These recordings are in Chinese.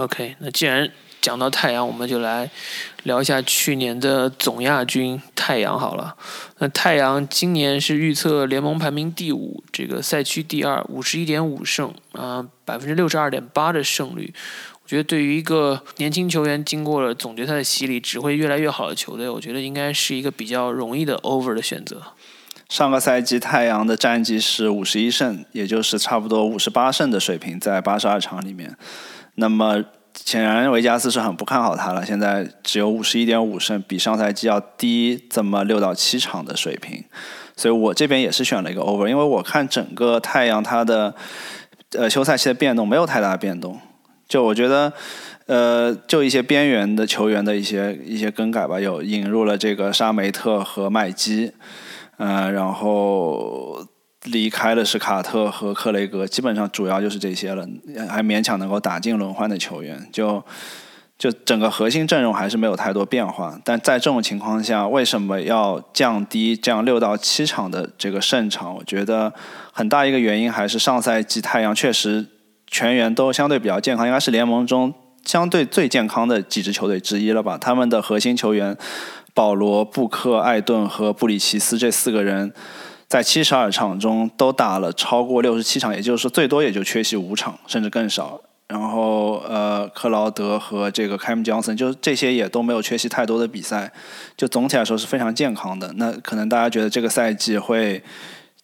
OK，那既然讲到太阳，我们就来聊一下去年的总亚军太阳好了。那太阳今年是预测联盟排名第五，这个赛区第二，五十一点五胜啊，百分之六十二点八的胜率。我觉得对于一个年轻球员经过了总决赛的洗礼，只会越来越好的球队，我觉得应该是一个比较容易的 over 的选择。上个赛季太阳的战绩是五十一胜，也就是差不多五十八胜的水平，在八十二场里面。那么显然维加斯是很不看好他了，现在只有五十一点五胜，比上赛季要低这么六到七场的水平，所以我这边也是选了一个 over，因为我看整个太阳它的呃休赛期的变动没有太大变动，就我觉得呃就一些边缘的球员的一些一些更改吧，有引入了这个沙梅特和麦基，呃然后。离开的是卡特和克雷格，基本上主要就是这些了，还勉强能够打进轮换的球员，就就整个核心阵容还是没有太多变化。但在这种情况下，为什么要降低这样六到七场的这个胜场？我觉得很大一个原因还是上赛季太阳确实全员都相对比较健康，应该是联盟中相对最健康的几支球队之一了吧？他们的核心球员保罗、布克、艾顿和布里奇斯这四个人。在七十二场中都打了超过六十七场，也就是说最多也就缺席五场，甚至更少。然后呃，克劳德和这个凯姆·江森，就是这些也都没有缺席太多的比赛，就总体来说是非常健康的。那可能大家觉得这个赛季会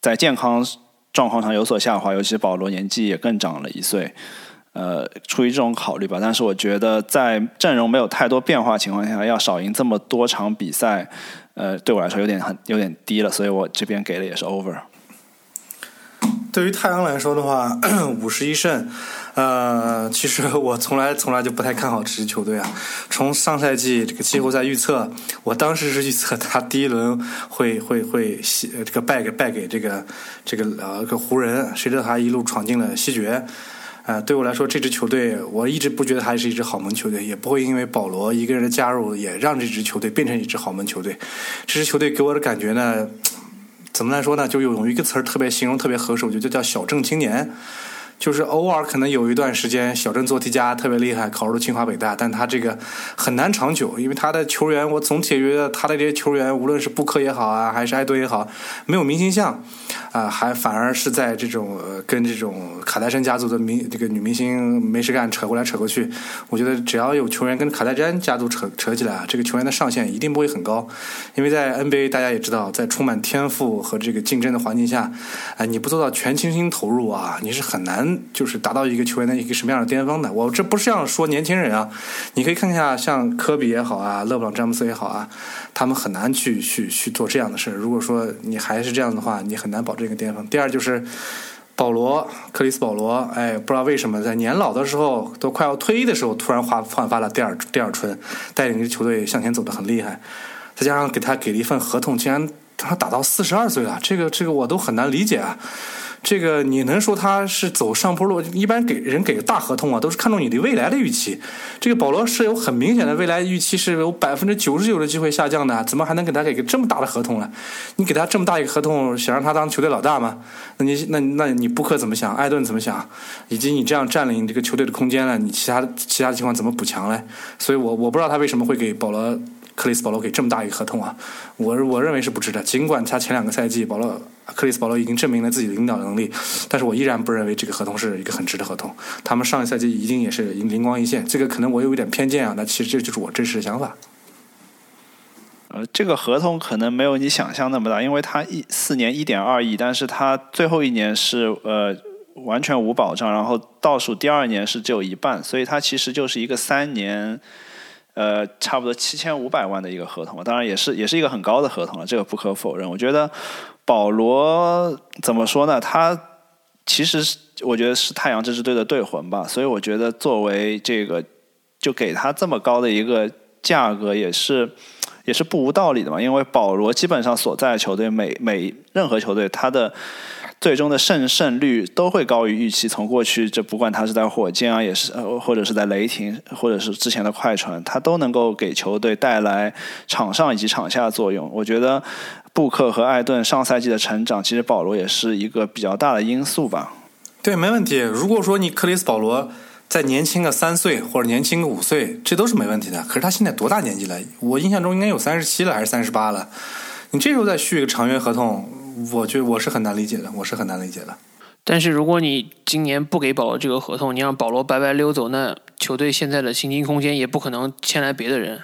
在健康状况上有所下滑，尤其保罗年纪也更长了一岁，呃，出于这种考虑吧。但是我觉得在阵容没有太多变化情况下，要少赢这么多场比赛。呃，对我来说有点很有点低了，所以我这边给的也是 over。对于太阳来说的话，五十一胜，呃，其实我从来从来就不太看好这支球队啊。从上赛季这个季后赛预测，我当时是预测他第一轮会会会西这个败给败给这个这个呃个湖人，谁知道他一路闯进了西决。啊，对我来说，这支球队我一直不觉得还是一支好门球队，也不会因为保罗一个人的加入，也让这支球队变成一支豪门球队。这支球队给我的感觉呢，怎么来说呢？就有一个词儿特别形容特别合适，我觉得就叫小镇青年。就是偶尔可能有一段时间，小镇做题家特别厉害，考入了清华北大，但他这个很难长久，因为他的球员，我总体觉得他的这些球员，无论是布克也好啊，还是艾顿也好，没有明星相，啊，还反而是在这种跟这种卡戴珊家族的明这个女明星没事干扯过来扯过去。我觉得只要有球员跟卡戴珊家族扯扯起来啊，这个球员的上限一定不会很高，因为在 NBA 大家也知道，在充满天赋和这个竞争的环境下，啊，你不做到全倾心投入啊，你是很难。就是达到一个球员的一个什么样的巅峰的？我这不是这样说年轻人啊，你可以看一下像科比也好啊，勒布朗詹姆斯也好啊，他们很难去去去做这样的事儿如果说你还是这样的话，你很难保证一个巅峰。第二就是保罗克里斯保罗，哎，不知道为什么在年老的时候都快要退役的时候，突然焕焕发了第二第二春，带领着球队向前走的很厉害。再加上给他给了一份合同，竟然他打到四十二岁了，这个这个我都很难理解啊。这个你能说他是走上坡路？一般给人给大合同啊，都是看重你的未来的预期。这个保罗是有很明显的未来预期，是有百分之九十九的机会下降的，怎么还能给他给个这么大的合同呢？你给他这么大一个合同，想让他当球队老大吗？那你那那你布克怎么想？艾顿怎么想？以及你这样占领这个球队的空间了，你其他其他的情况怎么补强嘞？所以我我不知道他为什么会给保罗克里斯保罗给这么大一个合同啊？我我认为是不值的。尽管他前两个赛季保罗。克里斯保罗已经证明了自己的领导能力，但是我依然不认为这个合同是一个很值的合同。他们上一赛季一定也是灵光一现，这个可能我有一点偏见啊，那其实这就是我真实的想法。呃，这个合同可能没有你想象那么大，因为他一四年一点二亿，但是他最后一年是呃完全无保障，然后倒数第二年是只有一半，所以他其实就是一个三年。呃，差不多七千五百万的一个合同，当然也是也是一个很高的合同了，这个不可否认。我觉得保罗怎么说呢？他其实是我觉得是太阳这支队的队魂吧，所以我觉得作为这个就给他这么高的一个价格，也是也是不无道理的嘛。因为保罗基本上所在的球队，每每任何球队他的。最终的胜胜率都会高于预期。从过去，这不管他是在火箭啊，也是呃，或者是在雷霆，或者是之前的快船，他都能够给球队带来场上以及场下的作用。我觉得布克和艾顿上赛季的成长，其实保罗也是一个比较大的因素吧。对，没问题。如果说你克里斯保罗再年轻个三岁或者年轻个五岁，这都是没问题的。可是他现在多大年纪了？我印象中应该有三十七了，还是三十八了？你这时候再续一个长约合同，我觉得我是很难理解的，我是很难理解的。但是如果你今年不给保罗这个合同，你让保罗白白溜走，那球队现在的薪金空间也不可能签来别的人。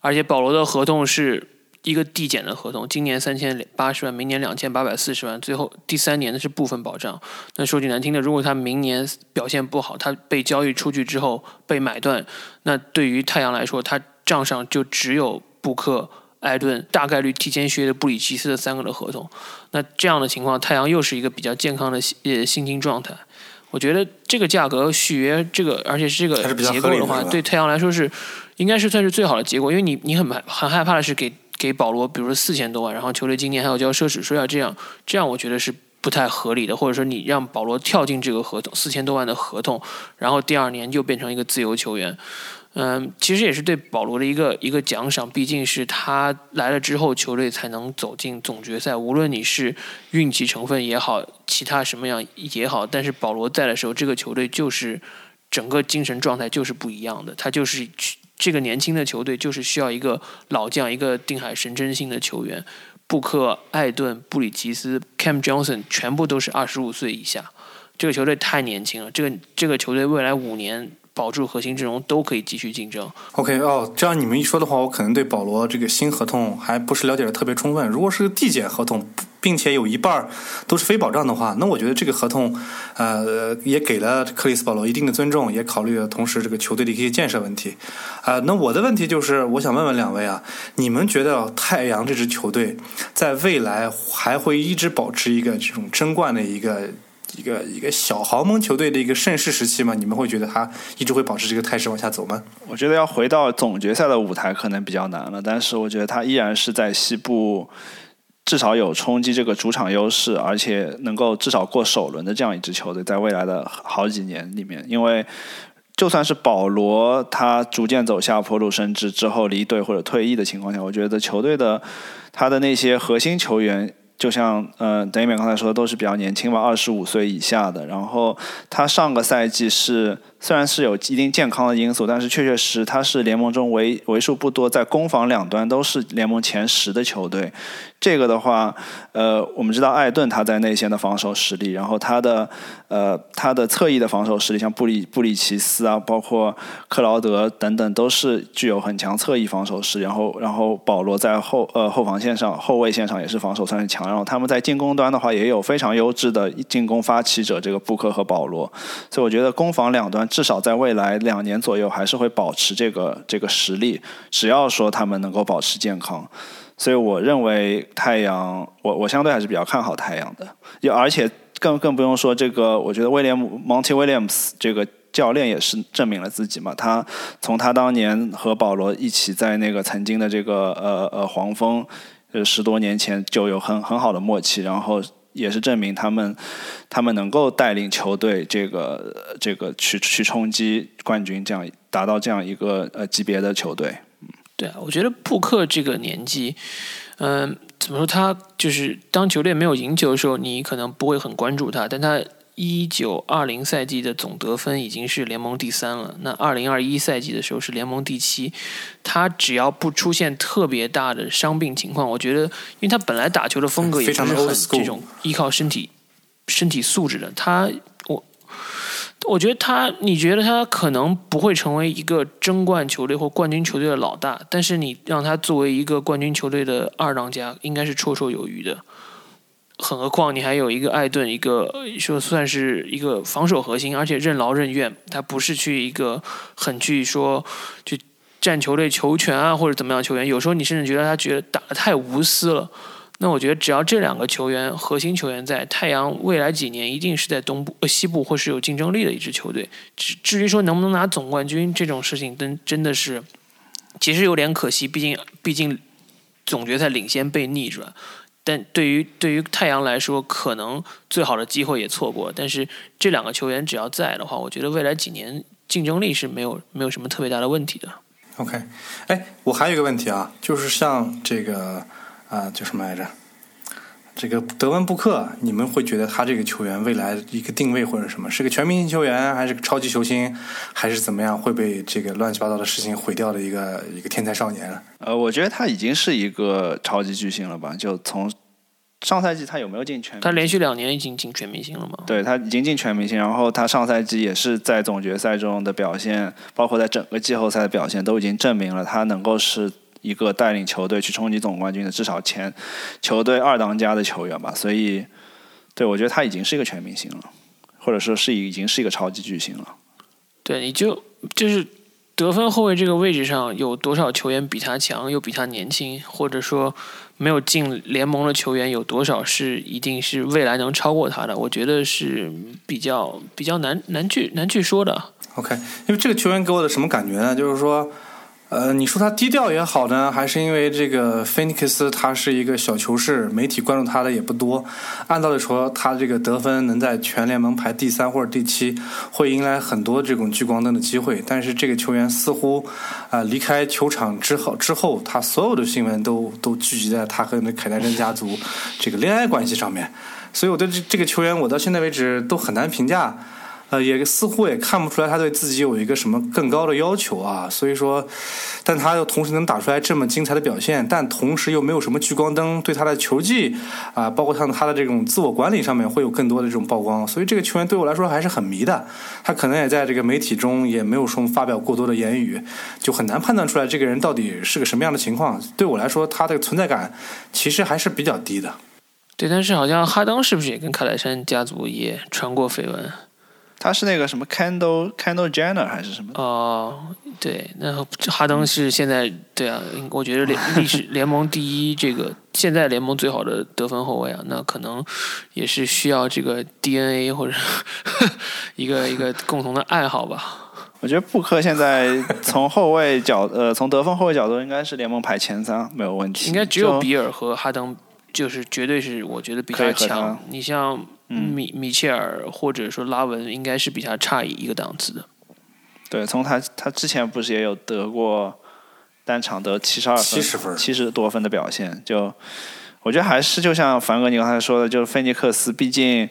而且保罗的合同是一个递减的合同，今年三千八十万，明年两千八百四十万，最后第三年的是部分保障。那说句难听的，如果他明年表现不好，他被交易出去之后被买断，那对于太阳来说，他账上就只有布克。艾顿大概率提前续约的布里奇斯的三个的合同，那这样的情况，太阳又是一个比较健康的呃薪金状态。我觉得这个价格续约，这个而且是这个结构的话，对太阳来说是应该是算是最好的结果。因为你你很很害怕的是给给保罗，比如说四千多万，然后球队今年还要交奢侈税啊，这样这样我觉得是不太合理的。或者说你让保罗跳进这个合同四千多万的合同，然后第二年就变成一个自由球员。嗯，其实也是对保罗的一个一个奖赏，毕竟是他来了之后，球队才能走进总决赛。无论你是运气成分也好，其他什么样也好，但是保罗在的时候，这个球队就是整个精神状态就是不一样的。他就是这个年轻的球队，就是需要一个老将，一个定海神针性的球员。布克、艾顿、布里奇斯、Cam Johnson 全部都是二十五岁以下，这个球队太年轻了。这个这个球队未来五年。保住核心阵容都可以继续竞争。OK，哦，这样你们一说的话，我可能对保罗这个新合同还不是了解的特别充分。如果是个递减合同，并且有一半都是非保障的话，那我觉得这个合同，呃，也给了克里斯保罗一定的尊重，也考虑了同时这个球队的一些建设问题。啊，那我的问题就是，我想问问两位啊，你们觉得太阳这支球队在未来还会一直保持一个这种争冠的一个？一个一个小豪门球队的一个盛世时期嘛，你们会觉得他一直会保持这个态势往下走吗？我觉得要回到总决赛的舞台可能比较难了，但是我觉得他依然是在西部至少有冲击这个主场优势，而且能够至少过首轮的这样一支球队，在未来的好几年里面，因为就算是保罗他逐渐走下坡路，甚至之后离队或者退役的情况下，我觉得球队的他的那些核心球员。就像呃，邓一勉刚才说的，都是比较年轻吧，二十五岁以下的。然后他上个赛季是。虽然是有一定健康的因素，但是确确实实他是联盟中为为数不多在攻防两端都是联盟前十的球队。这个的话，呃，我们知道艾顿他在内线的防守实力，然后他的呃他的侧翼的防守实力，像布里布里奇斯啊，包括克劳德等等，都是具有很强侧翼防守实力。然后然后保罗在后呃后防线上后卫线上也是防守算是强。然后他们在进攻端的话，也有非常优质的进攻发起者，这个布克和保罗。所以我觉得攻防两端。至少在未来两年左右，还是会保持这个这个实力。只要说他们能够保持健康，所以我认为太阳，我我相对还是比较看好太阳的。也而且更更不用说这个，我觉得威廉姆 Monty Williams 这个教练也是证明了自己嘛。他从他当年和保罗一起在那个曾经的这个呃呃黄蜂，呃十多年前就有很很好的默契，然后。也是证明他们，他们能够带领球队这个这个去去冲击冠军，这样达到这样一个呃级别的球队。对啊，我觉得布克这个年纪，嗯，怎么说他就是当球队没有赢球的时候，你可能不会很关注他，但他。一九二零赛季的总得分已经是联盟第三了。那二零二一赛季的时候是联盟第七。他只要不出现特别大的伤病情况，我觉得，因为他本来打球的风格也是很这种依靠身体身体素质的。他我我觉得他，你觉得他可能不会成为一个争冠球队或冠军球队的老大，但是你让他作为一个冠军球队的二当家，应该是绰绰有余的。何况你还有一个艾顿，一个说算是一个防守核心，而且任劳任怨，他不是去一个很去说去占球队球权啊或者怎么样球员。有时候你甚至觉得他觉得打的太无私了。那我觉得只要这两个球员核心球员在，太阳未来几年一定是在东部、呃西部或是有竞争力的一支球队。至至于说能不能拿总冠军这种事情，真真的是其实有点可惜。毕竟毕竟总决赛领先被逆转。但对于对于太阳来说，可能最好的机会也错过。但是这两个球员只要在的话，我觉得未来几年竞争力是没有没有什么特别大的问题的。OK，哎，我还有一个问题啊，就是像这个啊，叫什么来着？这个德文布克，你们会觉得他这个球员未来一个定位或者什么，是个全明星球员，还是个超级球星，还是怎么样会被这个乱七八糟的事情毁掉的一个一个天才少年？呃，我觉得他已经是一个超级巨星了吧？就从上赛季他有没有进全？他连续两年已经进全明星了吗？对他已经进全明星，然后他上赛季也是在总决赛中的表现，包括在整个季后赛的表现，都已经证明了他能够是。一个带领球队去冲击总冠军的至少前球队二当家的球员吧，所以对我觉得他已经是一个全明星了，或者说是已经是一个超级巨星了。对，你就就是得分后卫这个位置上有多少球员比他强，又比他年轻，或者说没有进联盟的球员有多少是一定是未来能超过他的？我觉得是比较比较难难去难去说的。OK，因为这个球员给我的什么感觉呢？就是说。呃，你说他低调也好呢，还是因为这个菲尼克斯他是一个小球市，媒体关注他的也不多。按道理说，他这个得分能在全联盟排第三或者第七，会迎来很多这种聚光灯的机会。但是这个球员似乎啊离开球场之后，之后他所有的新闻都都聚集在他和那凯戴珊家族这个恋爱关系上面。所以我对这这个球员，我到现在为止都很难评价。呃，也似乎也看不出来他对自己有一个什么更高的要求啊，所以说，但他又同时能打出来这么精彩的表现，但同时又没有什么聚光灯，对他的球技啊，包括像他的这种自我管理上面会有更多的这种曝光，所以这个球员对我来说还是很迷的。他可能也在这个媒体中也没有说发表过多的言语，就很难判断出来这个人到底是个什么样的情况。对我来说，他的存在感其实还是比较低的。对，但是好像哈登是不是也跟卡莱山家族也传过绯闻？他是那个什么 Candle Candle Jenner 还是什么？哦，对，那哈登是现在对啊，我觉得联 历史联盟第一，这个现在联盟最好的得分后卫啊，那可能也是需要这个 DNA 或者 一个一个共同的爱好吧。我觉得布克现在从后卫角呃从得分后卫角度应该是联盟排前三没有问题，应该只有比尔和哈登就是绝对是我觉得比较强。你像。米米切尔或者说拉文应该是比他差一个档次的。对，从他他之前不是也有得过单场得七十二分、七十分、七十多分的表现？就我觉得还是就像凡哥你刚才说的，就是菲尼克斯，毕竟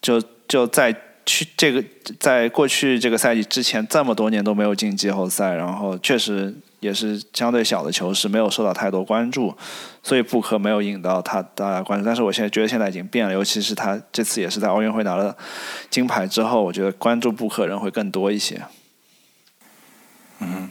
就就在去这个在过去这个赛季之前这么多年都没有进季后赛，然后确实。也是相对小的球市，没有受到太多关注，所以布克没有引到他大家关注。但是我现在觉得现在已经变了，尤其是他这次也是在奥运会拿了金牌之后，我觉得关注布克人会更多一些。嗯，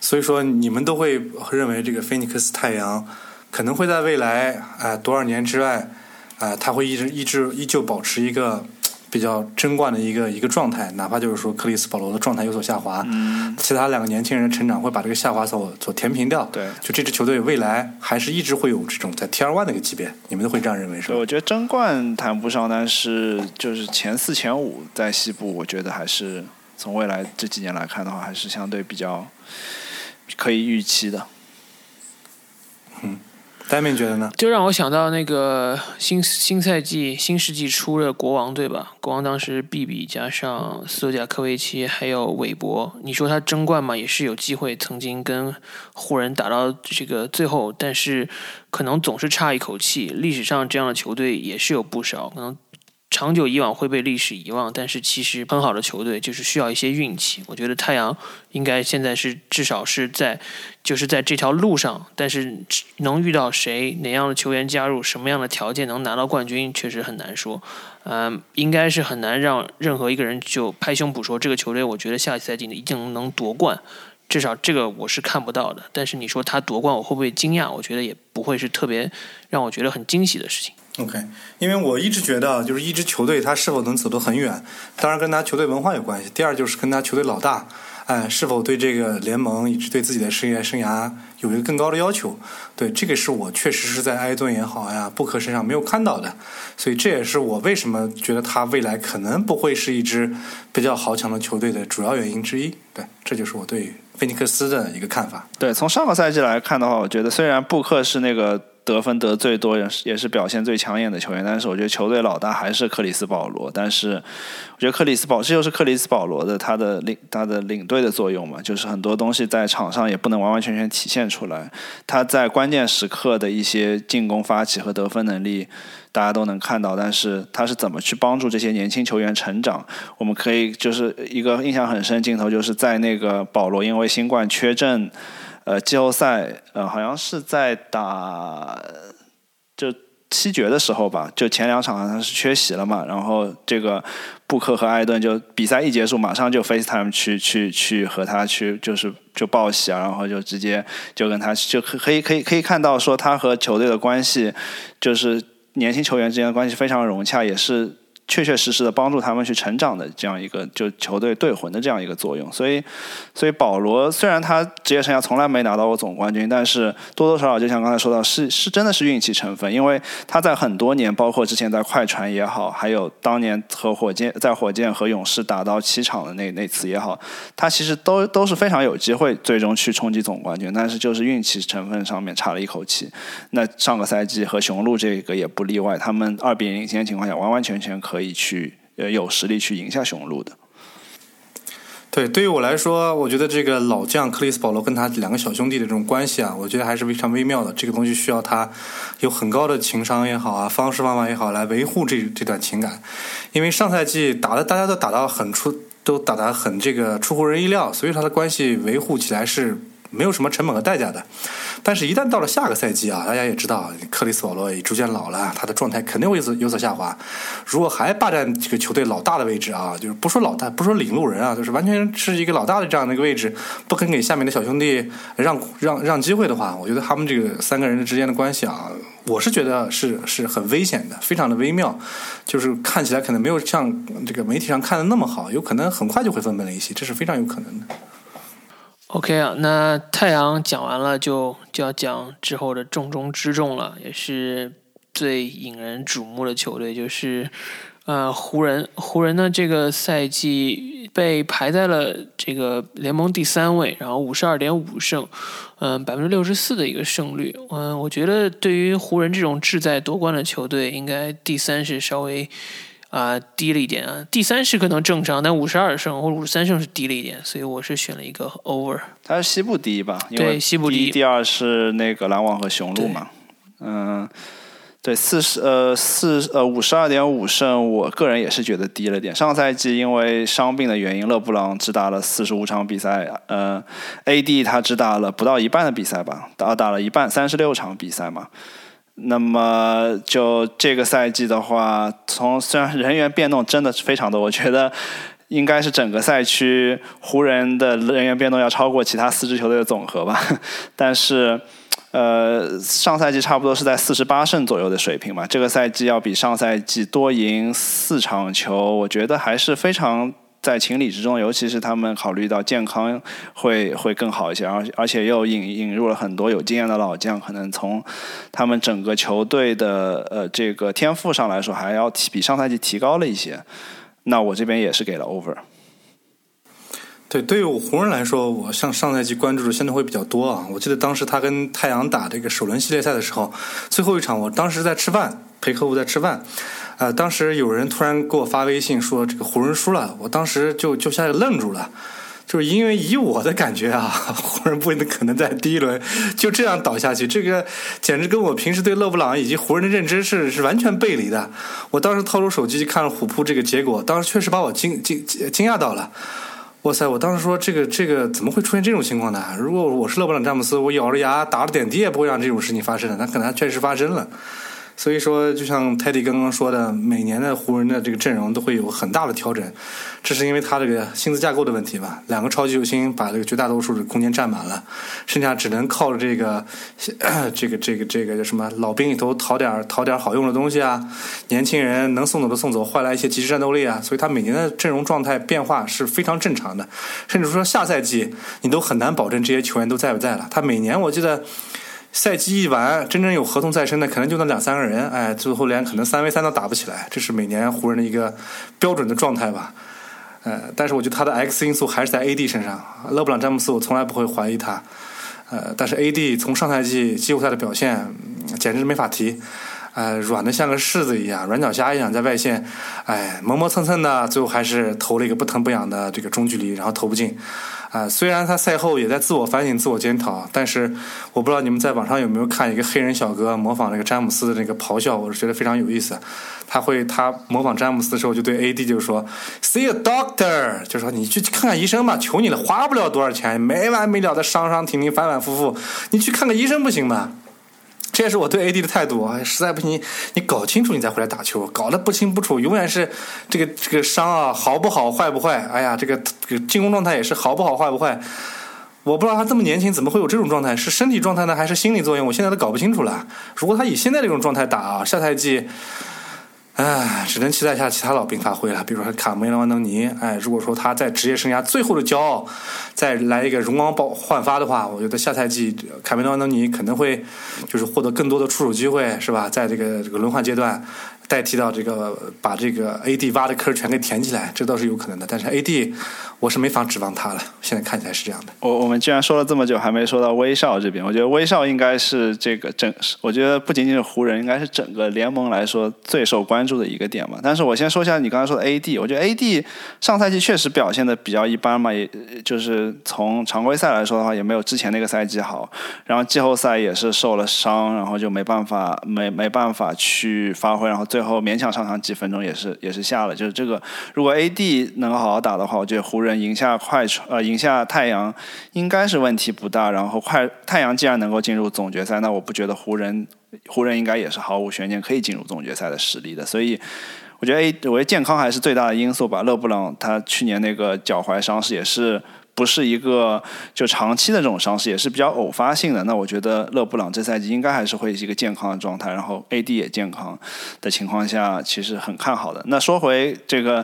所以说你们都会认为这个菲尼克斯太阳可能会在未来啊多少年之外啊，他会一直一直依旧保持一个。比较争冠的一个一个状态，哪怕就是说克里斯保罗的状态有所下滑，其他两个年轻人成长会把这个下滑所所填平掉。对，就这支球队未来还是一直会有这种在 T 二 one 的一个级别，你们都会这样认为是吧？我觉得争冠谈不上，但是就是前四前五在西部，我觉得还是从未来这几年来看的话，还是相对比较可以预期的。嗯。戴明觉得呢？就让我想到那个新新赛季新世纪初的国王对吧。国王当时比比加上斯托贾科维奇还有韦伯，你说他争冠嘛，也是有机会曾经跟湖人打到这个最后，但是可能总是差一口气。历史上这样的球队也是有不少，可能。长久以往会被历史遗忘，但是其实很好的球队就是需要一些运气。我觉得太阳应该现在是至少是在，就是在这条路上，但是能遇到谁、哪样的球员加入、什么样的条件能拿到冠军，确实很难说。嗯，应该是很难让任何一个人就拍胸脯说这个球队，我觉得下赛季一定能夺冠。至少这个我是看不到的。但是你说他夺冠，我会不会惊讶？我觉得也不会是特别让我觉得很惊喜的事情。OK，因为我一直觉得，就是一支球队他是否能走得很远，当然跟他球队文化有关系。第二就是跟他球队老大，哎，是否对这个联盟以及对自己的职业生涯有一个更高的要求。对，这个是我确实是在埃顿也好呀，布克身上没有看到的。所以这也是我为什么觉得他未来可能不会是一支比较豪强的球队的主要原因之一。对，这就是我对菲尼克斯的一个看法。对，从上个赛季来看的话，我觉得虽然布克是那个。得分得最多，也是也是表现最抢眼的球员。但是我觉得球队老大还是克里斯保罗。但是我觉得克里斯保这就是克里斯保罗的他的领他的领队的作用嘛，就是很多东西在场上也不能完完全全体现出来。他在关键时刻的一些进攻发起和得分能力。大家都能看到，但是他是怎么去帮助这些年轻球员成长？我们可以就是一个印象很深镜头，就是在那个保罗因为新冠缺阵，呃，季后赛呃好像是在打就七决的时候吧，就前两场好像是缺席了嘛，然后这个布克和艾顿就比赛一结束，马上就 FaceTime 去去去和他去就是就报喜啊，然后就直接就跟他就可可以可以可以看到说他和球队的关系就是。年轻球员之间的关系非常融洽，也是。确确实实的帮助他们去成长的这样一个就球队队魂的这样一个作用，所以所以保罗虽然他职业生涯从来没拿到过总冠军，但是多多少少就像刚才说到，是是真的是运气成分，因为他在很多年，包括之前在快船也好，还有当年和火箭在火箭和勇士打到七场的那那次也好，他其实都都是非常有机会最终去冲击总冠军，但是就是运气成分上面差了一口气。那上个赛季和雄鹿这个也不例外，他们二比零领先情况下，完完全全可以。可以去呃有实力去赢下雄鹿的。对，对于我来说，我觉得这个老将克里斯保罗跟他两个小兄弟的这种关系啊，我觉得还是非常微妙的。这个东西需要他有很高的情商也好啊，方式方法也好来维护这这段情感。因为上赛季打的大家都打到很出，都打得很这个出乎人意料，所以他的关系维护起来是。没有什么成本和代价的，但是，一旦到了下个赛季啊，大家也知道，克里斯保罗也逐渐老了，他的状态肯定会有所下滑。如果还霸占这个球队老大的位置啊，就是不说老大，不说领路人啊，就是完全是一个老大的这样的一个位置，不肯给下面的小兄弟让让让机会的话，我觉得他们这个三个人之间的关系啊，我是觉得是是很危险的，非常的微妙，就是看起来可能没有像这个媒体上看的那么好，有可能很快就会分崩离析，这是非常有可能的。OK 啊，那太阳讲完了，就就要讲之后的重中之重了，也是最引人瞩目的球队，就是呃湖人。湖人呢，这个赛季被排在了这个联盟第三位，然后五十二点五胜，嗯，百分之六十四的一个胜率。嗯，我觉得对于湖人这种志在夺冠的球队，应该第三是稍微。啊，低了一点啊，第三是可能正常，但五十二胜或五十三胜是低了一点，所以我是选了一个 over。它是西部第一吧？对，西部第一。第二是那个篮网和雄鹿嘛？嗯，对，四十呃四呃五十二点五胜，我个人也是觉得低了点。上赛季因为伤病的原因，勒布朗只打了四十五场比赛，呃，AD 他只打了不到一半的比赛吧？打打了一半，三十六场比赛嘛。那么就这个赛季的话，从虽然人员变动真的是非常多，我觉得应该是整个赛区湖人的人员变动要超过其他四支球队的总和吧。但是，呃，上赛季差不多是在四十八胜左右的水平嘛，这个赛季要比上赛季多赢四场球，我觉得还是非常。在情理之中，尤其是他们考虑到健康会会更好一些，而而且又引引入了很多有经验的老将，可能从他们整个球队的呃这个天赋上来说，还要提比上赛季提高了一些。那我这边也是给了 over。对，对于我湖人来说，我像上赛季关注的相对会比较多啊。我记得当时他跟太阳打这个首轮系列赛的时候，最后一场，我当时在吃饭，陪客户在吃饭。呃，当时有人突然给我发微信说这个湖人输了，我当时就就下来愣住了，就是因为以我的感觉啊，湖人不可能在第一轮就这样倒下去，这个简直跟我平时对勒布朗以及湖人的认知是是完全背离的。我当时掏出手机看了虎扑这个结果，当时确实把我惊惊惊讶到了。哇塞，我当时说这个这个怎么会出现这种情况呢？如果我是勒布朗詹姆斯，我咬着牙打了点滴也不会让这种事情发生的，那可能还确实发生了。所以说，就像泰迪刚刚说的，每年的湖人的这个阵容都会有很大的调整，这是因为他这个薪资架构的问题吧？两个超级球星把这个绝大多数的空间占满了，剩下只能靠着这个 这个这个这个叫什么老兵里头淘点淘点好用的东西啊，年轻人能送走的送走，换来一些即时战斗力啊。所以他每年的阵容状态变化是非常正常的，甚至说下赛季你都很难保证这些球员都在不在了。他每年我记得。赛季一完，真正有合同在身的可能就那两三个人，哎，最后连可能三 v 三都打不起来，这是每年湖人的一个标准的状态吧。呃，但是我觉得他的 X 因素还是在 AD 身上，勒布朗詹姆斯我从来不会怀疑他。呃，但是 AD 从上赛季季后赛的表现，简直没法提。呃，软的像个柿子一样，软脚虾一样在外线，哎，磨磨蹭蹭的，最后还是投了一个不疼不痒的这个中距离，然后投不进。啊，虽然他赛后也在自我反省、自我检讨，但是我不知道你们在网上有没有看一个黑人小哥模仿那个詹姆斯的那个咆哮，我是觉得非常有意思。他会他模仿詹姆斯的时候就对 AD 就说：“See a doctor”，就说你去看看医生吧，求你了，花不了多少钱，没完没了的伤伤停停，反反复复，你去看个医生不行吗？这也是我对 AD 的态度啊！实在不行，你搞清楚你再回来打球，搞得不清不楚，永远是这个这个伤啊，好不好，坏不坏？哎呀，这个这个进攻状态也是好不好，坏不坏？我不知道他这么年轻怎么会有这种状态，是身体状态呢，还是心理作用？我现在都搞不清楚了。如果他以现在这种状态打啊，下赛季。唉，只能期待一下其他老兵发挥了，比如说卡梅隆·安东尼。哎，如果说他在职业生涯最后的骄傲，再来一个荣光爆焕发的话，我觉得下赛季卡梅隆·安东尼可能会就是获得更多的出手机会，是吧？在这个这个轮换阶段。代替到这个，把这个 AD 挖的坑全给填起来，这倒是有可能的。但是 AD，我是没法指望他了。现在看起来是这样的。我我们既然说了这么久，还没说到威少这边。我觉得威少应该是这个整，我觉得不仅仅是湖人，应该是整个联盟来说最受关注的一个点嘛。但是我先说一下你刚才说的 AD，我觉得 AD 上赛季确实表现的比较一般嘛，也就是从常规赛来说的话，也没有之前那个赛季好。然后季后赛也是受了伤，然后就没办法没没办法去发挥，然后最最后勉强上场几分钟也是也是下了，就是这个如果 AD 能好好打的话，我觉得湖人赢下快船呃赢下太阳应该是问题不大。然后快太阳既然能够进入总决赛，那我不觉得湖人湖人应该也是毫无悬念可以进入总决赛的实力的。所以我觉得 A 我觉得健康还是最大的因素吧。勒布朗他去年那个脚踝伤势也是。不是一个就长期的这种伤势，也是比较偶发性的。那我觉得勒布朗这赛季应该还是会是一个健康的状态，然后 AD 也健康的情况下，其实很看好的。那说回这个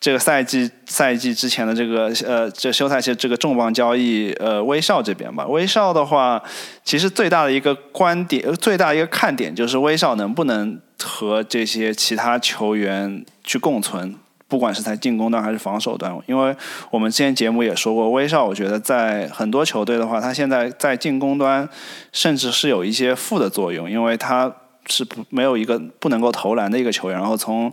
这个赛季赛季之前的这个呃这休赛期这个重磅交易呃威少这边吧，威少的话，其实最大的一个观点最大一个看点就是威少能不能和这些其他球员去共存。不管是在进攻端还是防守端，因为我们之前节目也说过，威少我觉得在很多球队的话，他现在在进攻端甚至是有一些负的作用，因为他是不没有一个不能够投篮的一个球员。然后从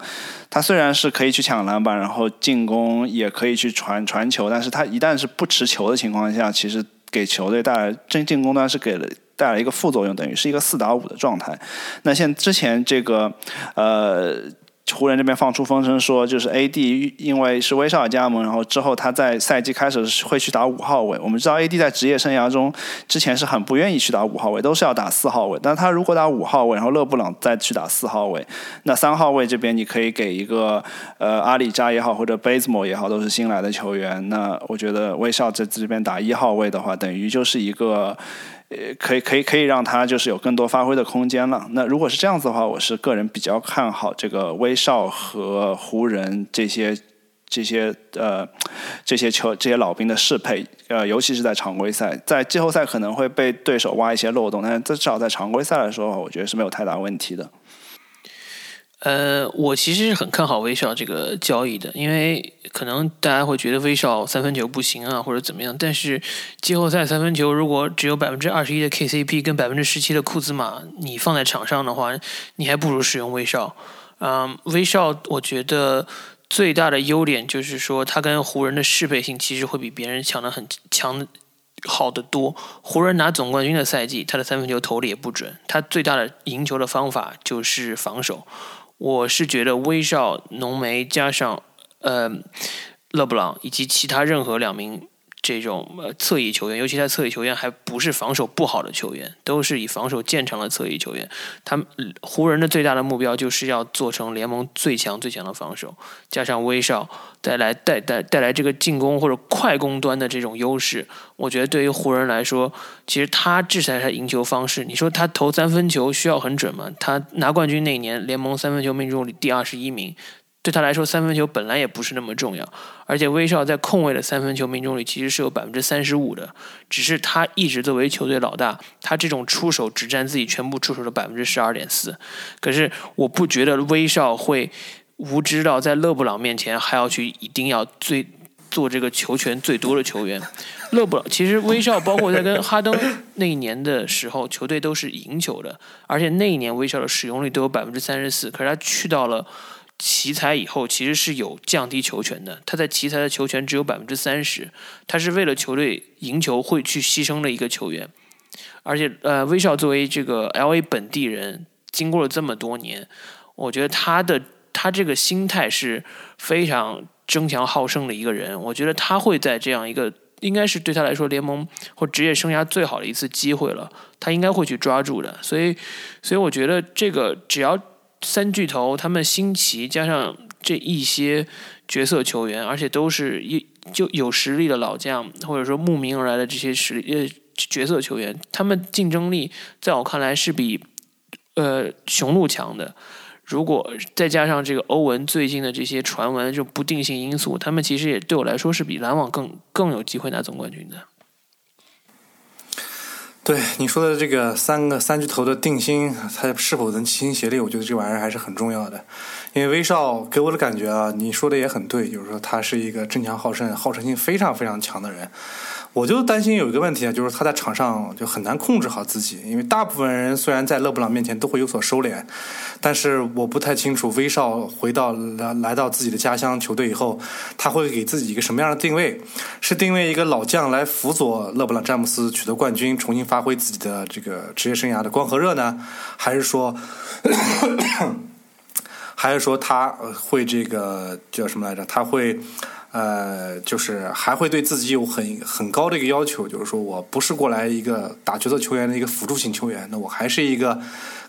他虽然是可以去抢篮板，然后进攻也可以去传传球，但是他一旦是不持球的情况下，其实给球队带来真进攻端是给了带来一个副作用，等于是一个四打五的状态。那像之前这个呃。湖人这边放出风声说，就是 AD 因为是威少加盟，然后之后他在赛季开始会去打五号位。我们知道 AD 在职业生涯中之前是很不愿意去打五号位，都是要打四号位。但他如果打五号位，然后勒布朗再去打四号位，那三号位这边你可以给一个呃阿里扎也好，或者贝兹莫也好，都是新来的球员。那我觉得威少在这边打一号位的话，等于就是一个。呃，可以可以可以让他就是有更多发挥的空间了。那如果是这样子的话，我是个人比较看好这个威少和湖人这些这些呃这些球这些老兵的适配。呃，尤其是在常规赛，在季后赛可能会被对手挖一些漏洞，但是至少在常规赛来说，我觉得是没有太大问题的。呃，我其实是很看好威少这个交易的，因为可能大家会觉得威少三分球不行啊，或者怎么样。但是季后赛三分球如果只有百分之二十一的 KCP 跟百分之十七的库兹马，你放在场上的话，你还不如使用威少。嗯，威少我觉得最大的优点就是说，他跟湖人的适配性其实会比别人强的很强好的多。湖人拿总冠军的赛季，他的三分球投的也不准，他最大的赢球的方法就是防守。我是觉得威少、浓眉加上呃勒布朗以及其他任何两名这种呃侧翼球员，尤其他侧翼球员还不是防守不好的球员，都是以防守见长的侧翼球员。他们湖人的最大的目标就是要做成联盟最强最强的防守，加上威少带来带带带来这个进攻或者快攻端的这种优势。我觉得对于湖人来说，其实他这才是赢球方式。你说他投三分球需要很准吗？他拿冠军那年联盟三分球命中率第二十一名。对他来说，三分球本来也不是那么重要，而且威少在控卫的三分球命中率其实是有百分之三十五的，只是他一直作为球队老大，他这种出手只占自己全部出手的百分之十二点四。可是我不觉得威少会无知到在勒布朗面前还要去一定要最做这个球权最多的球员。勒布朗其实威少包括在跟哈登那一年的时候，球队都是赢球的，而且那一年威少的使用率都有百分之三十四。可是他去到了奇才以后，其实是有降低球权的。他在奇才的球权只有百分之三十，他是为了球队赢球会去牺牲的一个球员。而且呃，威少作为这个 L A 本地人，经过了这么多年，我觉得他的他这个心态是非常争强好胜的一个人。我觉得他会在这样一个。应该是对他来说联盟或职业生涯最好的一次机会了，他应该会去抓住的。所以，所以我觉得这个只要三巨头他们新奇，加上这一些角色球员，而且都是一就有实力的老将，或者说慕名而来的这些实力呃角色球员，他们竞争力在我看来是比呃雄鹿强的。如果再加上这个欧文最近的这些传闻，就不定性因素，他们其实也对我来说是比篮网更更有机会拿总冠军的。对你说的这个三个三巨头的定心，他是否能齐心协力？我觉得这玩意儿还是很重要的。因为威少给我的感觉啊，你说的也很对，就是说他是一个争强好胜、好胜心非常非常强的人。我就担心有一个问题啊，就是他在场上就很难控制好自己。因为大部分人虽然在勒布朗面前都会有所收敛，但是我不太清楚威少回到来来到自己的家乡球队以后，他会给自己一个什么样的定位？是定位一个老将来辅佐勒布朗詹姆斯取得冠军，重新发挥自己的这个职业生涯的光和热呢？还是说，还是说他会这个叫什么来着？他会？呃，就是还会对自己有很很高的一个要求，就是说我不是过来一个打角色球员的一个辅助型球员，那我还是一个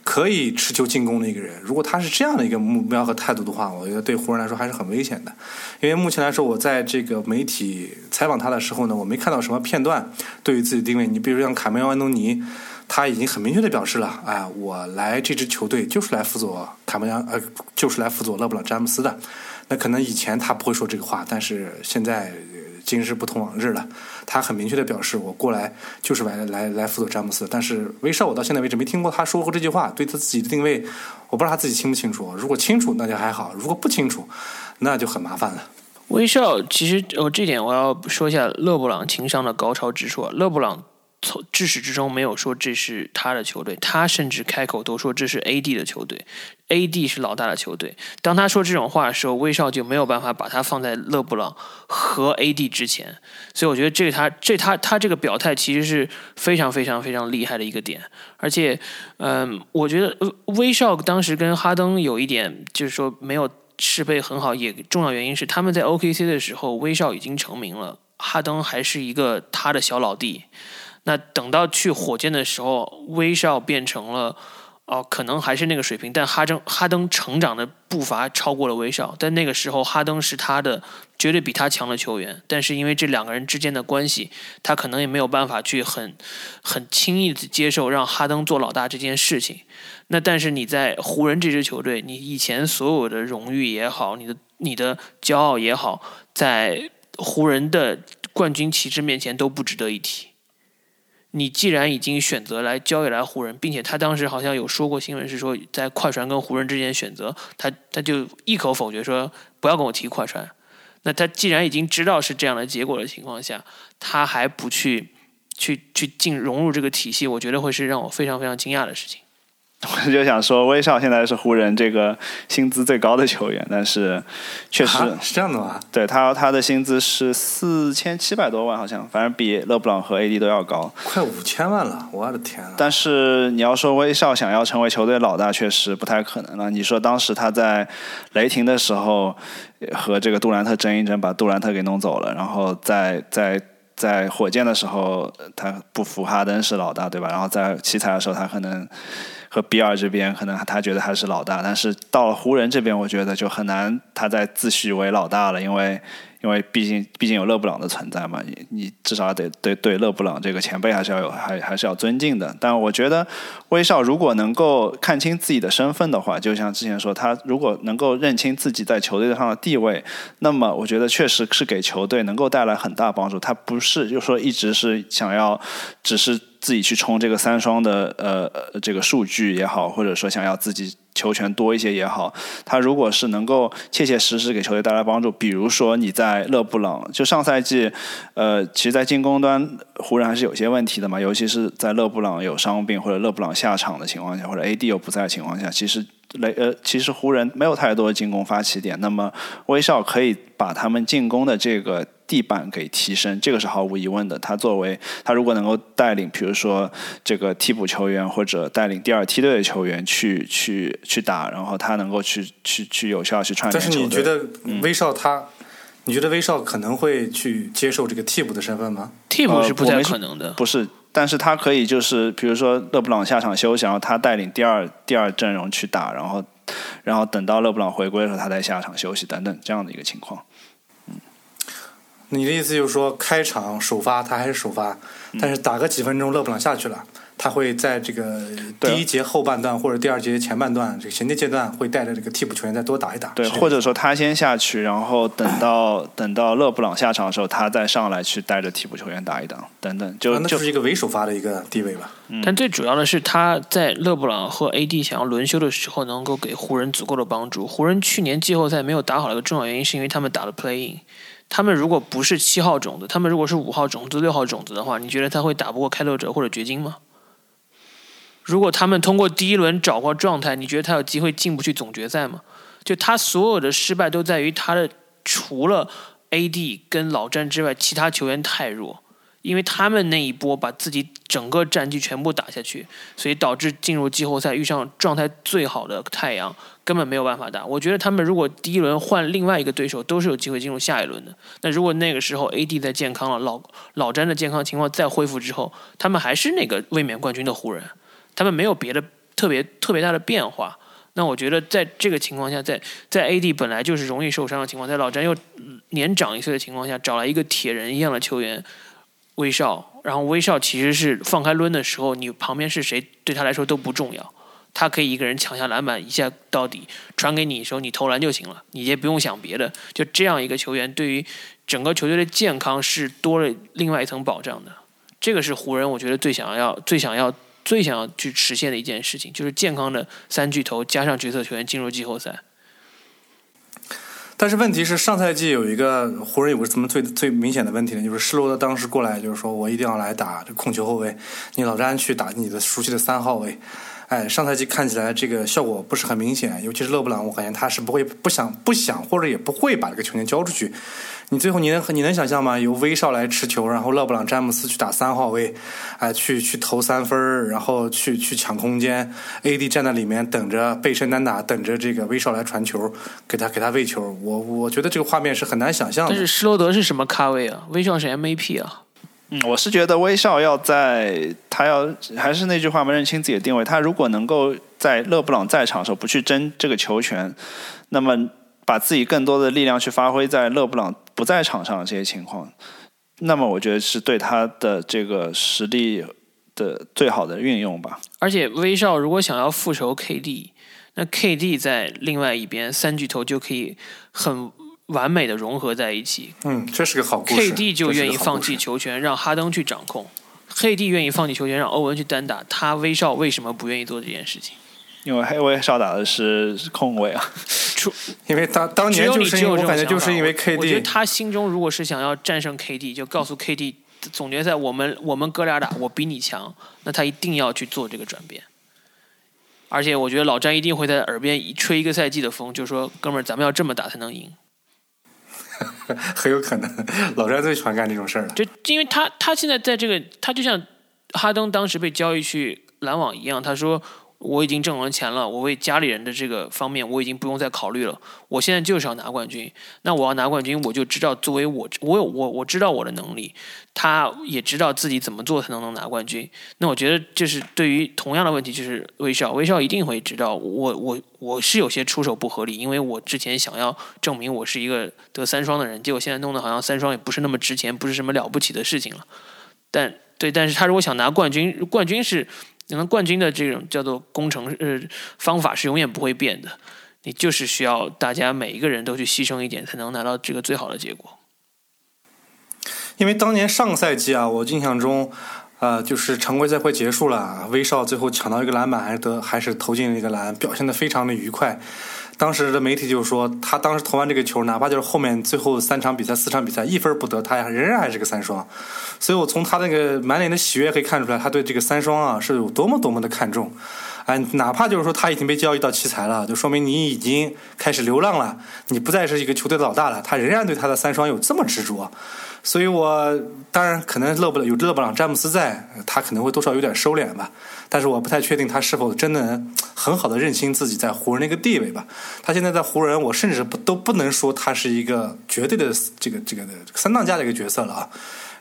可以持球进攻的一个人。如果他是这样的一个目标和态度的话，我觉得对湖人来说还是很危险的。因为目前来说，我在这个媒体采访他的时候呢，我没看到什么片段对于自己定位。你比如像卡梅隆·安东尼，他已经很明确的表示了，哎，我来这支球队就是来辅佐卡梅隆，呃，就是来辅佐勒布朗·詹姆斯的。可能以前他不会说这个话，但是现在今日不同往日了。他很明确的表示，我过来就是来来来辅佐詹姆斯。但是威少，我到现在为止没听过他说过这句话，对他自己的定位，我不知道他自己清不清楚。如果清楚，那就还好；如果不清楚，那就很麻烦了。威少其实，哦，这点我要说一下勒布朗情商的高超之处。勒布朗。从至始至终没有说这是他的球队，他甚至开口都说这是 AD 的球队，AD 是老大的球队。当他说这种话的时候，威少就没有办法把他放在勒布朗和 AD 之前。所以我觉得这他这他他这个表态其实是非常非常非常厉害的一个点。而且，嗯，我觉得威少当时跟哈登有一点就是说没有适配很好，也重要原因是他们在 OKC 的时候，威少已经成名了，哈登还是一个他的小老弟。那等到去火箭的时候，威少变成了，哦，可能还是那个水平，但哈登哈登成长的步伐超过了威少，但那个时候哈登是他的绝对比他强的球员，但是因为这两个人之间的关系，他可能也没有办法去很很轻易的接受让哈登做老大这件事情。那但是你在湖人这支球队，你以前所有的荣誉也好，你的你的骄傲也好，在湖人的冠军旗帜面前都不值得一提。你既然已经选择来交易来湖人，并且他当时好像有说过新闻，是说在快船跟湖人之间选择，他他就一口否决说不要跟我提快船。那他既然已经知道是这样的结果的情况下，他还不去去去进融入这个体系，我觉得会是让我非常非常惊讶的事情。我就想说，威少现在是湖人这个薪资最高的球员，但是确实是这样的吗？对他，他的薪资是四千七百多万，好像反正比勒布朗和 AD 都要高，快五千万了，我的天！但是你要说威少想要成为球队老大，确实不太可能了。你说当时他在雷霆的时候和这个杜兰特争一争，把杜兰特给弄走了，然后在在在火箭的时候，他不服哈登是老大，对吧？然后在奇才的时候，他可能。和比尔这边可能他觉得他是老大，但是到了湖人这边，我觉得就很难他再自诩为老大了，因为。因为毕竟毕竟有勒布朗的存在嘛，你你至少得对对勒布朗这个前辈还是要有还还是要尊敬的。但我觉得威少如果能够看清自己的身份的话，就像之前说，他如果能够认清自己在球队上的地位，那么我觉得确实是给球队能够带来很大帮助。他不是就说一直是想要只是自己去冲这个三双的呃这个数据也好，或者说想要自己球权多一些也好，他如果是能够切切实实给球队带来帮助，比如说你在勒布朗，就上赛季，呃，其实，在进攻端湖人还是有些问题的嘛，尤其是在勒布朗有伤病或者勒布朗下场的情况下，或者 AD 又不在的情况下，其实雷呃，其实湖人没有太多的进攻发起点，那么威少可以把他们进攻的这个。地板给提升，这个是毫无疑问的。他作为他如果能够带领，比如说这个替补球员或者带领第二梯队的球员去去去打，然后他能够去去去有效去串联但是你觉得威少他，你觉得威少可能会去接受这个替补的身份吗？替补是不太可能的，不是。但是他可以就是比如说勒布朗下场休息，然后他带领第二第二阵容去打，然后然后等到勒布朗回归的时候，他再下场休息等等这样的一个情况。你的意思就是说，开场首发他还是首发，但是打个几分钟，勒布朗下去了，他会在这个第一节后半段或者第二节前半段这个衔接阶段，会带着这个替补球员再多打一打。对，或者说他先下去，然后等到 等到勒布朗下场的时候，他再上来去带着替补球员打一打，等等，就那就是一个伪首发的一个地位吧。但最主要的是他在勒布朗和 AD 想要轮休的时候，能够给湖人足够的帮助。湖人去年季后赛没有打好的一个重要原因，是因为他们打了 Play-in。他们如果不是七号种子，他们如果是五号种子、六号种子的话，你觉得他会打不过开拓者或者掘金吗？如果他们通过第一轮找过状态，你觉得他有机会进不去总决赛吗？就他所有的失败都在于他的除了 AD 跟老詹之外，其他球员太弱。因为他们那一波把自己整个战绩全部打下去，所以导致进入季后赛遇上状态最好的太阳，根本没有办法打。我觉得他们如果第一轮换另外一个对手，都是有机会进入下一轮的。那如果那个时候 AD 在健康了，老老詹的健康情况再恢复之后，他们还是那个卫冕冠军的湖人，他们没有别的特别特别大的变化。那我觉得在这个情况下，在在 AD 本来就是容易受伤的情况，在老詹又年长一岁的情况下，找来一个铁人一样的球员。威少，然后威少其实是放开抡的时候，你旁边是谁对他来说都不重要，他可以一个人抢下篮板一下到底，传给你的时候你投篮就行了，你也不用想别的。就这样一个球员，对于整个球队的健康是多了另外一层保障的。这个是湖人我觉得最想要、最想要、最想要去实现的一件事情，就是健康的三巨头加上角色球员进入季后赛。但是问题是，上赛季有一个湖人有个什么最最明显的问题呢？就是施罗德当时过来就是说我一定要来打这控球后卫，你老詹去打你的熟悉的三号位。哎，上赛季看起来这个效果不是很明显，尤其是勒布朗，我感觉他是不会不想不想或者也不会把这个球权交出去。你最后你能你能想象吗？由威少来持球，然后勒布朗詹姆斯去打三号位，哎，去去投三分然后去去抢空间，AD 站在里面等着背身单打，等着这个威少来传球，给他给他喂球。我我觉得这个画面是很难想象的。但是施罗德是什么咖位啊？威少是 MVP 啊。嗯，我是觉得威少要在他要还是那句话嘛，认清自己的定位。他如果能够在勒布朗在场的时候不去争这个球权，那么。把自己更多的力量去发挥在勒布朗不在场上的这些情况，那么我觉得是对他的这个实力的最好的运用吧。而且威少如果想要复仇 KD，那 KD 在另外一边三巨头就可以很完美的融合在一起。嗯，这是个好故事。KD 就愿意放弃球权，让哈登去掌控；KD 愿意放弃球权，让欧文去单打。他威少为什么不愿意做这件事情？因为黑威少打的是控卫啊，因为当当年就是我感觉就是因为 KD，我觉得他心中如果是想要战胜 KD，就告诉 KD 总决赛我们我们哥俩打，我比你强，那他一定要去做这个转变。而且我觉得老詹一定会在耳边吹一个赛季的风，就说哥们儿，咱们要这么打才能赢。很有可能，老詹最喜欢干这种事儿了。就因为他他现在在这个，他就像哈登当时被交易去篮网一样，他说。我已经挣完钱了，我为家里人的这个方面我已经不用再考虑了。我现在就是要拿冠军，那我要拿冠军，我就知道作为我，我有我我知道我的能力，他也知道自己怎么做才能能拿冠军。那我觉得就是对于同样的问题，就是威少，威少一定会知道我我我是有些出手不合理，因为我之前想要证明我是一个得三双的人，结果现在弄得好像三双也不是那么值钱，不是什么了不起的事情了。但对，但是他如果想拿冠军，冠军是。可能冠军的这种叫做工程呃方法是永远不会变的，你就是需要大家每一个人都去牺牲一点，才能拿到这个最好的结果。因为当年上赛季啊，我印象中，呃，就是常规赛快结束了，威少最后抢到一个篮板，还是得还是投进了一个篮，表现的非常的愉快。当时的媒体就说，他当时投完这个球，哪怕就是后面最后三场比赛、四场比赛一分不得，他仍然还是个三双。所以我从他那个满脸的喜悦可以看出来，他对这个三双啊是有多么多么的看重。哎，哪怕就是说他已经被交易到奇才了，就说明你已经开始流浪了，你不再是一个球队的老大了，他仍然对他的三双有这么执着。所以，我当然可能勒布有勒布朗詹姆斯在，他可能会多少有点收敛吧。但是我不太确定他是否真的很好的认清自己在湖人那个地位吧。他现在在湖人，我甚至不都不能说他是一个绝对的这个这个三当家的一个角色了啊。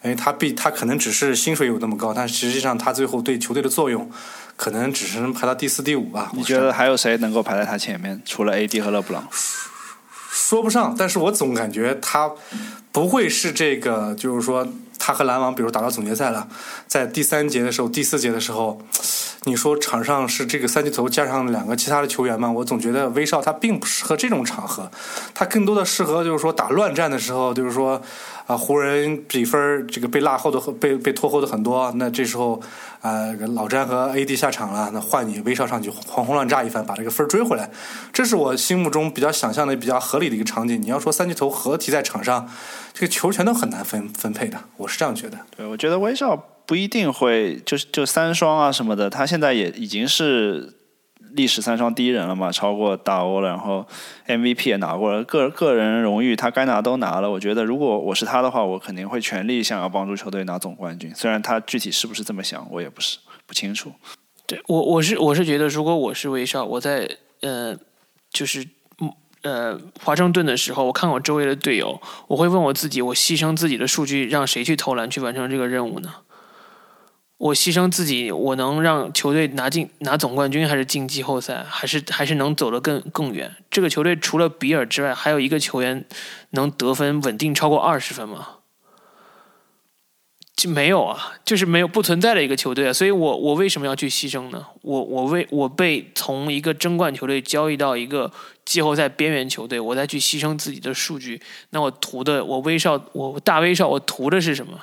因为他必他可能只是薪水有那么高，但实际上他最后对球队的作用，可能只是能排到第四、第五吧。你觉得还有谁能够排在他前面？除了 AD 和勒布朗？说不上，但是我总感觉他不会是这个，就是说他和篮网，比如打到总决赛了，在第三节的时候、第四节的时候，你说场上是这个三巨头加上两个其他的球员吗？我总觉得威少他并不适合这种场合，他更多的适合就是说打乱战的时候，就是说。啊，湖人比分这个被落后的被被拖后的很多，那这时候啊，老詹和 AD 下场了，那换你威少上去狂轰乱炸一番，把这个分追回来，这是我心目中比较想象的比较合理的一个场景。你要说三巨头合体在场上，这个球权都很难分分配的，我是这样觉得。对，我觉得威少不一定会就是就三双啊什么的，他现在也已经是。历史三双第一人了嘛，超过大欧了，然后 MVP 也拿过了，个个人荣誉他该拿都拿了。我觉得如果我是他的话，我肯定会全力想要帮助球队拿总冠军。虽然他具体是不是这么想，我也不是不清楚。对我我是我是觉得，如果我是威少，我在呃就是呃华盛顿的时候，我看我周围的队友，我会问我自己：我牺牲自己的数据让谁去投篮去完成这个任务呢？我牺牲自己，我能让球队拿进拿总冠军，还是进季后赛，还是还是能走得更更远？这个球队除了比尔之外，还有一个球员能得分稳定超过二十分吗？就没有啊，就是没有不存在的一个球队啊。所以我我为什么要去牺牲呢？我我为我被从一个争冠球队交易到一个季后赛边缘球队，我再去牺牲自己的数据，那我图的我威少我大威少，我图的是什么？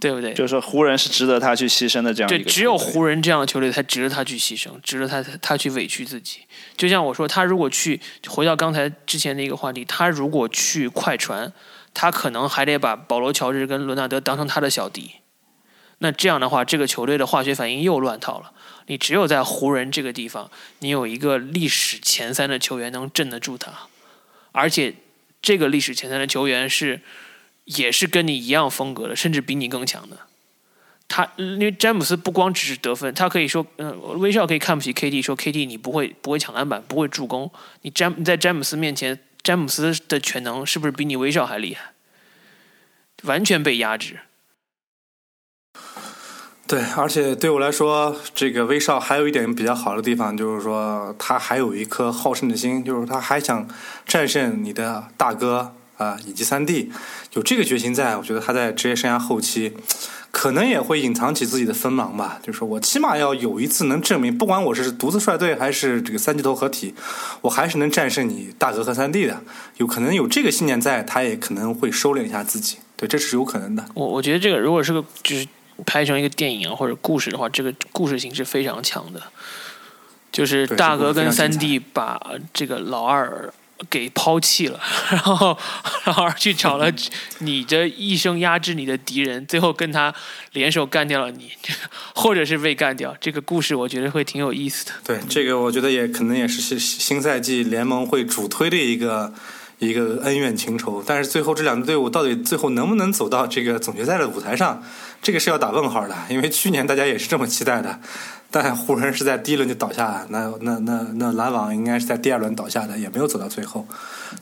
对不对？就是说，湖人是值得他去牺牲的这样。对，只有湖人这样的球队才值得他去牺牲，值得他他去委屈自己。就像我说，他如果去回到刚才之前的一个话题，他如果去快船，他可能还得把保罗乔治跟伦纳德当成他的小弟。那这样的话，这个球队的化学反应又乱套了。你只有在湖人这个地方，你有一个历史前三的球员能镇得住他，而且这个历史前三的球员是。也是跟你一样风格的，甚至比你更强的。他因为詹姆斯不光只是得分，他可以说，嗯，威少可以看不起 KD，说 KD 你不会不会抢篮板，不会助攻。你詹你在詹姆斯面前，詹姆斯的全能是不是比你威少还厉害？完全被压制。对，而且对我来说，这个威少还有一点比较好的地方，就是说他还有一颗好胜的心，就是他还想战胜你的大哥。啊，以及三弟有这个决心在，我觉得他在职业生涯后期可能也会隐藏起自己的锋芒吧。就是我起码要有一次能证明，不管我是独自率队还是这个三巨头合体，我还是能战胜你大哥和三弟的。有可能有这个信念在，他也可能会收敛一下自己。对，这是有可能的。我我觉得这个如果是个就是拍成一个电影啊或者故事的话，这个故事性是非常强的。就是大哥跟三弟把这个老二。给抛弃了，然后然后去找了你的一生压制你的敌人，最后跟他联手干掉了你，或者是被干掉。这个故事我觉得会挺有意思的。对，这个我觉得也可能也是新新赛季联盟会主推的一个一个恩怨情仇。但是最后这两支队伍到底最后能不能走到这个总决赛的舞台上，这个是要打问号的。因为去年大家也是这么期待的。但湖人是在第一轮就倒下，那那那那篮网应该是在第二轮倒下的，也没有走到最后，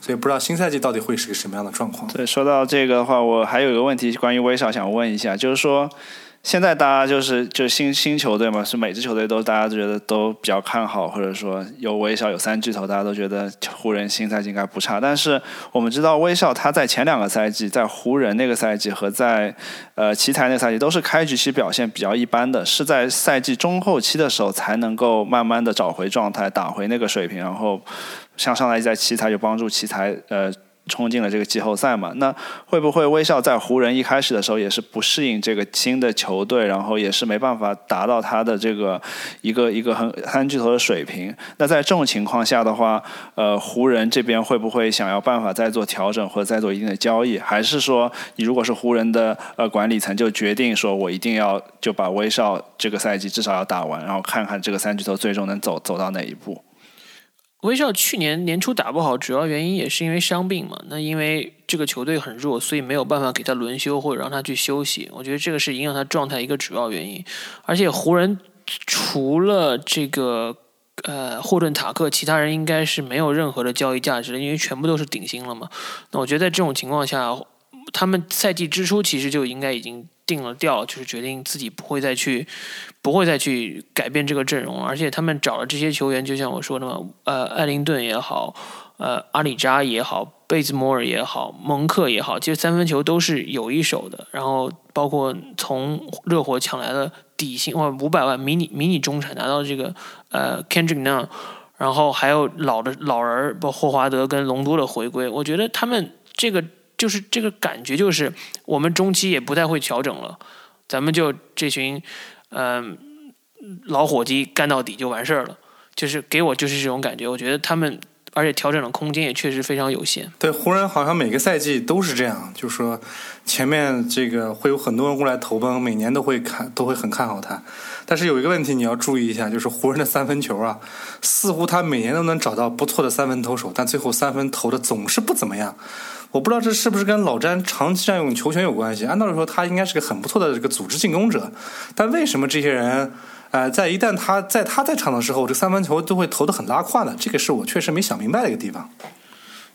所以不知道新赛季到底会是个什么样的状况。对，说到这个的话，我还有一个问题关于威少想问一下，就是说。现在大家就是就新新球队嘛，是每支球队都大家都觉得都比较看好，或者说有威少有三巨头，大家都觉得湖人新赛季应该不差。但是我们知道威少他在前两个赛季，在湖人那个赛季和在呃奇才那赛季都是开局期表现比较一般的，是在赛季中后期的时候才能够慢慢的找回状态，打回那个水平，然后像上赛季在奇才就帮助奇才呃。冲进了这个季后赛嘛？那会不会威少在湖人一开始的时候也是不适应这个新的球队，然后也是没办法达到他的这个一个一个很三巨头的水平？那在这种情况下的话，呃，湖人这边会不会想要办法再做调整或者再做一定的交易？还是说，你如果是湖人的呃管理层就决定说我一定要就把威少这个赛季至少要打完，然后看看这个三巨头最终能走走到哪一步？威少去年年初打不好，主要原因也是因为伤病嘛。那因为这个球队很弱，所以没有办法给他轮休或者让他去休息。我觉得这个是影响他状态一个主要原因。而且湖人除了这个呃霍顿塔克，其他人应该是没有任何的交易价值的，因为全部都是顶薪了嘛。那我觉得在这种情况下，他们赛季之初其实就应该已经。定了调，就是决定自己不会再去，不会再去改变这个阵容。而且他们找了这些球员，就像我说的嘛，呃，艾灵顿也好，呃，阿里扎也好，贝兹摩尔也好，蒙克也好，其实三分球都是有一手的。然后包括从热火抢来的底薪哇五百万迷你迷你中产拿到这个呃 Kendrick Nun，然后还有老的老人包霍华德跟隆多的回归，我觉得他们这个。就是这个感觉，就是我们中期也不太会调整了，咱们就这群嗯老伙计干到底就完事儿了。就是给我就是这种感觉，我觉得他们而且调整的空间也确实非常有限。对，湖人好像每个赛季都是这样，就是说前面这个会有很多人过来投奔，每年都会看都会很看好他。但是有一个问题你要注意一下，就是湖人的三分球啊，似乎他每年都能找到不错的三分投手，但最后三分投的总是不怎么样。我不知道这是不是跟老詹长期占用球权有关系。按道理说，他应该是个很不错的这个组织进攻者，但为什么这些人，呃，在一旦他在他在场的时候，这三分球都会投的很拉胯呢？这个是我确实没想明白的一个地方。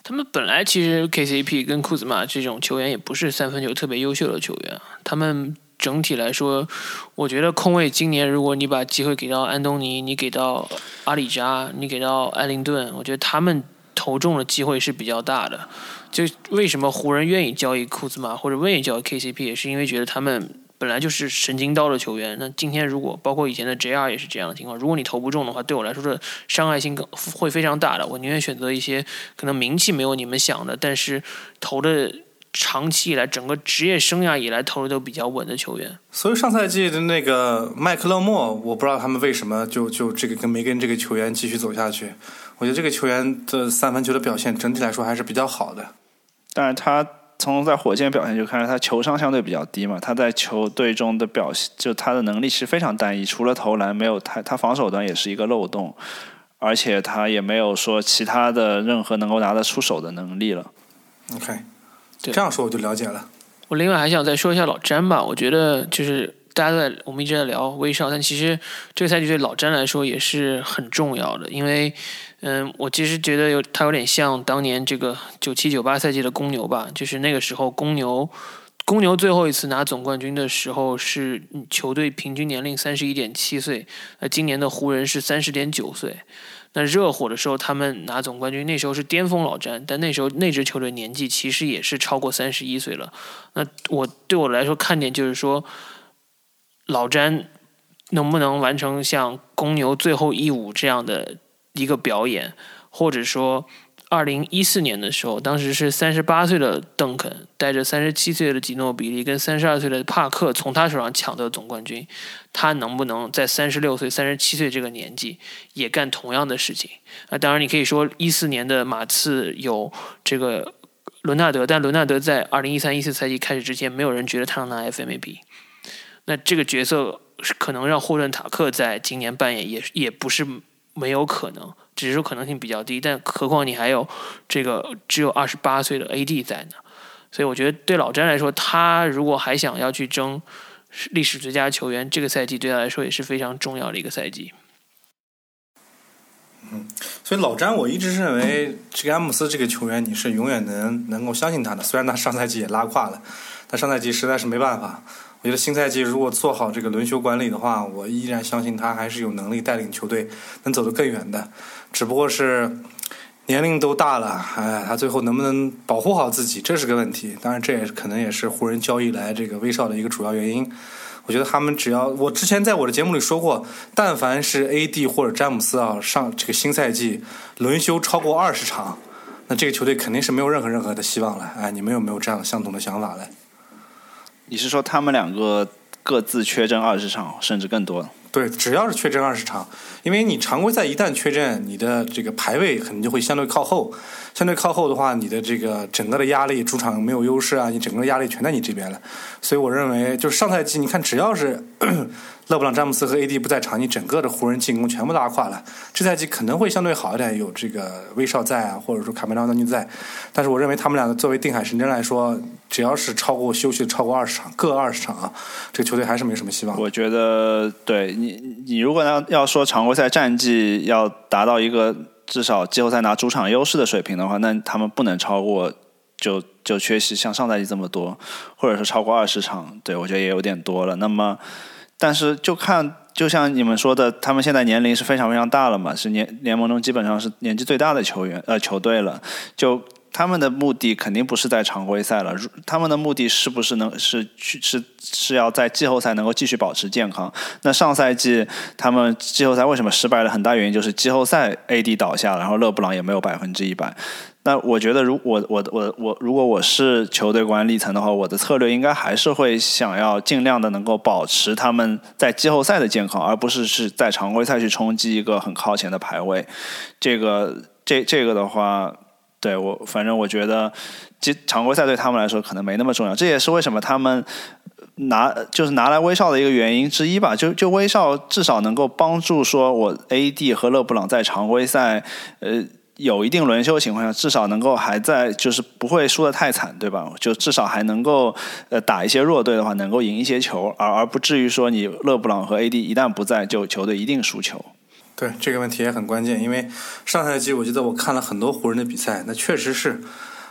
他们本来其实 KCP 跟库兹马这种球员也不是三分球特别优秀的球员，他们整体来说，我觉得空位今年如果你把机会给到安东尼，你给到阿里扎，你给到艾灵顿，我觉得他们投中的机会是比较大的。就为什么湖人愿意交易库兹马或者愿意交易 KCP，也是因为觉得他们本来就是神经刀的球员。那今天如果包括以前的 JR 也是这样的情况，如果你投不中的话，对我来说的伤害性更会非常大的。我宁愿选择一些可能名气没有你们想的，但是投的长期以来整个职业生涯以来投的都比较稳的球员。所以上赛季的那个麦克勒莫，我不知道他们为什么就就这个跟没跟这个球员继续走下去。我觉得这个球员的三分球的表现整体来说还是比较好的。但是他从在火箭表现就看出他球商相对比较低嘛，他在球队中的表现就他的能力是非常单一，除了投篮没有太，他防守端也是一个漏洞，而且他也没有说其他的任何能够拿得出手的能力了。OK，这样说我就了解了。我另外还想再说一下老詹吧，我觉得就是大家都在我们一直在聊威少，但其实这个赛季对老詹来说也是很重要的，因为。嗯，我其实觉得有他有点像当年这个九七九八赛季的公牛吧，就是那个时候公牛，公牛最后一次拿总冠军的时候是球队平均年龄三十一点七岁，那今年的湖人是三十点九岁。那热火的时候他们拿总冠军，那时候是巅峰老詹，但那时候那支球队年纪其实也是超过三十一岁了。那我对我来说看点就是说，老詹能不能完成像公牛最后一舞这样的。一个表演，或者说，二零一四年的时候，当时是三十八岁的邓肯带着三十七岁的吉诺比利跟三十二岁的帕克从他手上抢得总冠军，他能不能在三十六岁、三十七岁这个年纪也干同样的事情？那，当然你可以说一四年的马刺有这个伦纳德，但伦纳德在二零一三一四赛季开始之前，没有人觉得他能拿 FMVP。那这个角色可能让霍顿塔克在今年扮演，也也不是。没有可能，只是说可能性比较低。但何况你还有这个只有二十八岁的 AD 在呢，所以我觉得对老詹来说，他如果还想要去争历史最佳球员，这个赛季对他来说也是非常重要的一个赛季。嗯，所以老詹，我一直认为这个詹姆斯这个球员，你是永远能能够相信他的。虽然他上赛季也拉胯了，但上赛季实在是没办法。我觉得新赛季如果做好这个轮休管理的话，我依然相信他还是有能力带领球队能走得更远的。只不过是年龄都大了，哎，他最后能不能保护好自己，这是个问题。当然，这也可能也是湖人交易来这个威少的一个主要原因。我觉得他们只要我之前在我的节目里说过，但凡是 AD 或者詹姆斯啊上这个新赛季轮休超过二十场，那这个球队肯定是没有任何任何的希望了。哎，你们有没有这样相同的想法嘞？你是说他们两个各自缺阵二十场，甚至更多？对，只要是缺阵二十场，因为你常规赛一旦缺阵，你的这个排位可能就会相对靠后。相对靠后的话，你的这个整个的压力，主场没有优势啊，你整个压力全在你这边了。所以我认为，就是上赛季，你看只要是勒布朗詹姆斯和 AD 不在场，你整个的湖人进攻全部拉垮了。这赛季可能会相对好一点，有这个威少在啊，或者说卡梅隆·安东尼在。但是我认为他们两个作为定海神针来说，只要是超过休息超过二十场，各二十场啊，这个球队还是没什么希望。我觉得，对你，你如果要要说常规赛战绩要达到一个。至少季后赛拿主场优势的水平的话，那他们不能超过就就缺席像上赛季这么多，或者是超过二十场，对我觉得也有点多了。那么，但是就看就像你们说的，他们现在年龄是非常非常大了嘛，是年联盟中基本上是年纪最大的球员呃球队了，就。他们的目的肯定不是在常规赛了，他们的目的是不是能是去是是要在季后赛能够继续保持健康？那上赛季他们季后赛为什么失败了？很大原因就是季后赛 AD 倒下了，然后勒布朗也没有百分之一百。那我觉得，如我我我我如果我是球队管理层的话，我的策略应该还是会想要尽量的能够保持他们在季后赛的健康，而不是是在常规赛去冲击一个很靠前的排位。这个这这个的话。对我，反正我觉得，这常规赛对他们来说可能没那么重要。这也是为什么他们拿就是拿来威少的一个原因之一吧。就就威少至少能够帮助说，我 AD 和勒布朗在常规赛呃有一定轮休情况下，至少能够还在就是不会输得太惨，对吧？就至少还能够呃打一些弱队的话，能够赢一些球，而而不至于说你勒布朗和 AD 一旦不在，就球队一定输球。对这个问题也很关键，因为上赛季我记得我看了很多湖人的比赛，那确实是，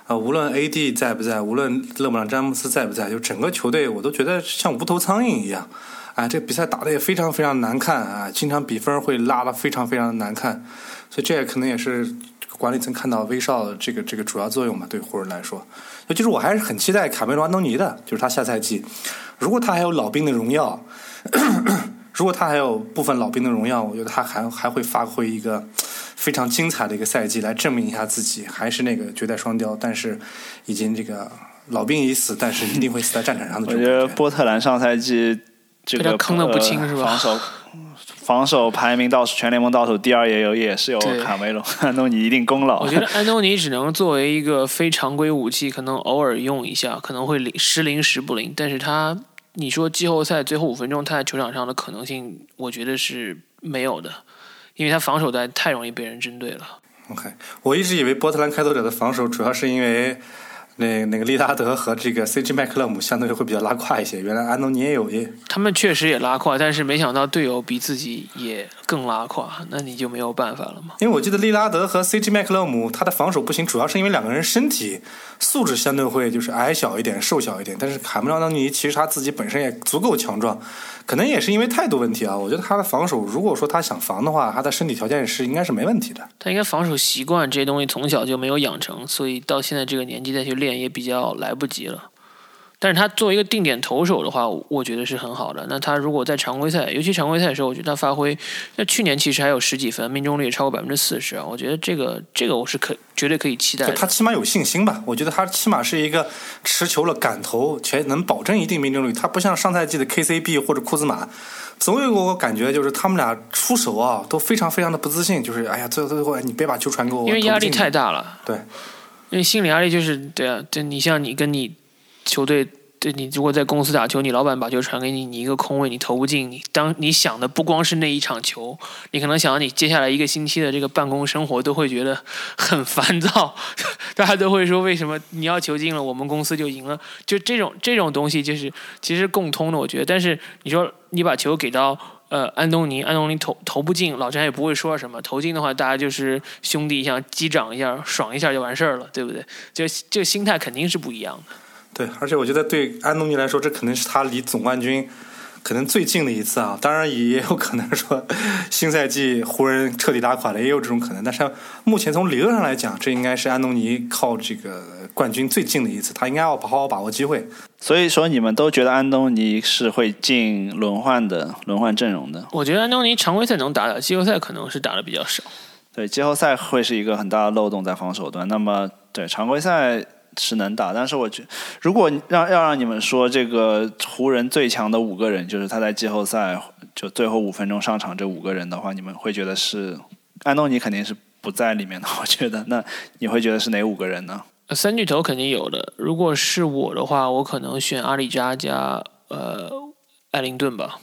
啊，无论 AD 在不在，无论勒布朗詹姆斯在不在，就整个球队我都觉得像无头苍蝇一样，啊，这个比赛打得也非常非常难看啊，经常比分会拉得非常非常的难看，所以这也可能也是管理层看到威少这个这个主要作用嘛，对湖人来说，尤其是我还是很期待卡梅隆安东尼的，就是他下赛季，如果他还有老兵的荣耀。如果他还有部分老兵的荣耀，我觉得他还还会发挥一个非常精彩的一个赛季来证明一下自己，还是那个绝代双雕。但是已经这个老兵已死，但是一定会死在战场上的。我觉得波特兰上赛季这个坑的不轻是吧？防守防守排名倒数，全联盟倒数第二，也有也是有卡梅隆安东尼一定功劳。我觉得安东尼只能作为一个非常规武器，可能偶尔用一下，可能会灵时灵时不灵，但是他。你说季后赛最后五分钟他在球场上的可能性，我觉得是没有的，因为他防守在太容易被人针对了。OK，我一直以为波特兰开拓者的防守主要是因为。那那个利拉德和这个 CJ 麦克勒姆相对会比较拉胯一些。原来安东尼也有也，他们确实也拉胯，但是没想到队友比自己也更拉胯，那你就没有办法了嘛。因为我记得利拉德和 CJ 麦克勒姆他的防守不行，主要是因为两个人身体素质相对会就是矮小一点、瘦小一点。但是卡梅隆安东尼其实他自己本身也足够强壮。可能也是因为态度问题啊，我觉得他的防守，如果说他想防的话，他的身体条件是应该是没问题的。他应该防守习惯这些东西从小就没有养成，所以到现在这个年纪再去练也比较来不及了。但是他作为一个定点投手的话，我觉得是很好的。那他如果在常规赛，尤其常规赛的时候，我觉得他发挥，那去年其实还有十几分，命中率也超过百分之四十啊。我觉得这个这个我是可绝对可以期待。他起码有信心吧？我觉得他起码是一个持球了敢投且能保证一定命中率。他不像上赛季的 KCB 或者库兹马，总有我感觉就是他们俩出手啊都非常非常的不自信，就是哎呀最后最后你别把球传给我，因为压力太大了。对，因为心理压力就是对啊，对你像你跟你。球队对你，如果在公司打球，你老板把球传给你，你一个空位你投不进，你当你想的不光是那一场球，你可能想到你接下来一个星期的这个办公生活都会觉得很烦躁，大家都会说为什么你要球进了，我们公司就赢了，就这种这种东西就是其实共通的，我觉得。但是你说你把球给到呃安东尼，安东尼投投不进，老詹也不会说什么，投进的话大家就是兄弟一样击掌一下，爽一下就完事儿了，对不对？就这个心态肯定是不一样的。对，而且我觉得对安东尼来说，这可能是他离总冠军可能最近的一次啊。当然也有可能说 新赛季湖人彻底打垮了，也有这种可能。但是目前从理论上来讲，这应该是安东尼靠这个冠军最近的一次，他应该要好好把握机会。所以说，你们都觉得安东尼是会进轮换的轮换阵容的？我觉得安东尼常规赛能打打，季后赛可能是打的比较少。对，季后赛会是一个很大的漏洞在防守端。那么，对常规赛是能打，但是我觉如果让要让你们说这个湖人最强的五个人，就是他在季后赛就最后五分钟上场这五个人的话，你们会觉得是安东尼肯定是不在里面的。我觉得，那你会觉得是哪五个人呢？三巨头肯定有的。如果是我的话，我可能选阿里扎加呃艾灵顿吧。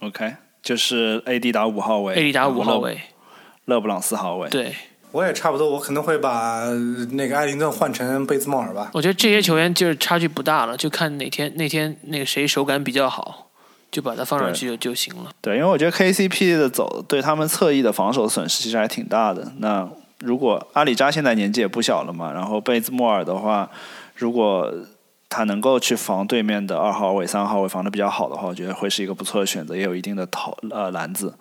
OK，就是 AD 打五号位，AD 打五号位，勒布朗四号位。对，我也差不多，我可能会把呃那个艾灵顿换成贝兹莫尔吧。我觉得这些球员就是差距不大了，就看哪天那天那个谁手感比较好，就把他放上去就就行了。对，因为我觉得 KCP 的走对他们侧翼的防守损失其实还挺大的。那如果阿里扎现在年纪也不小了嘛，然后贝兹莫尔的话，如果他能够去防对面的二号位、三号位防的比较好的话，我觉得会是一个不错的选择，也有一定的投呃篮子。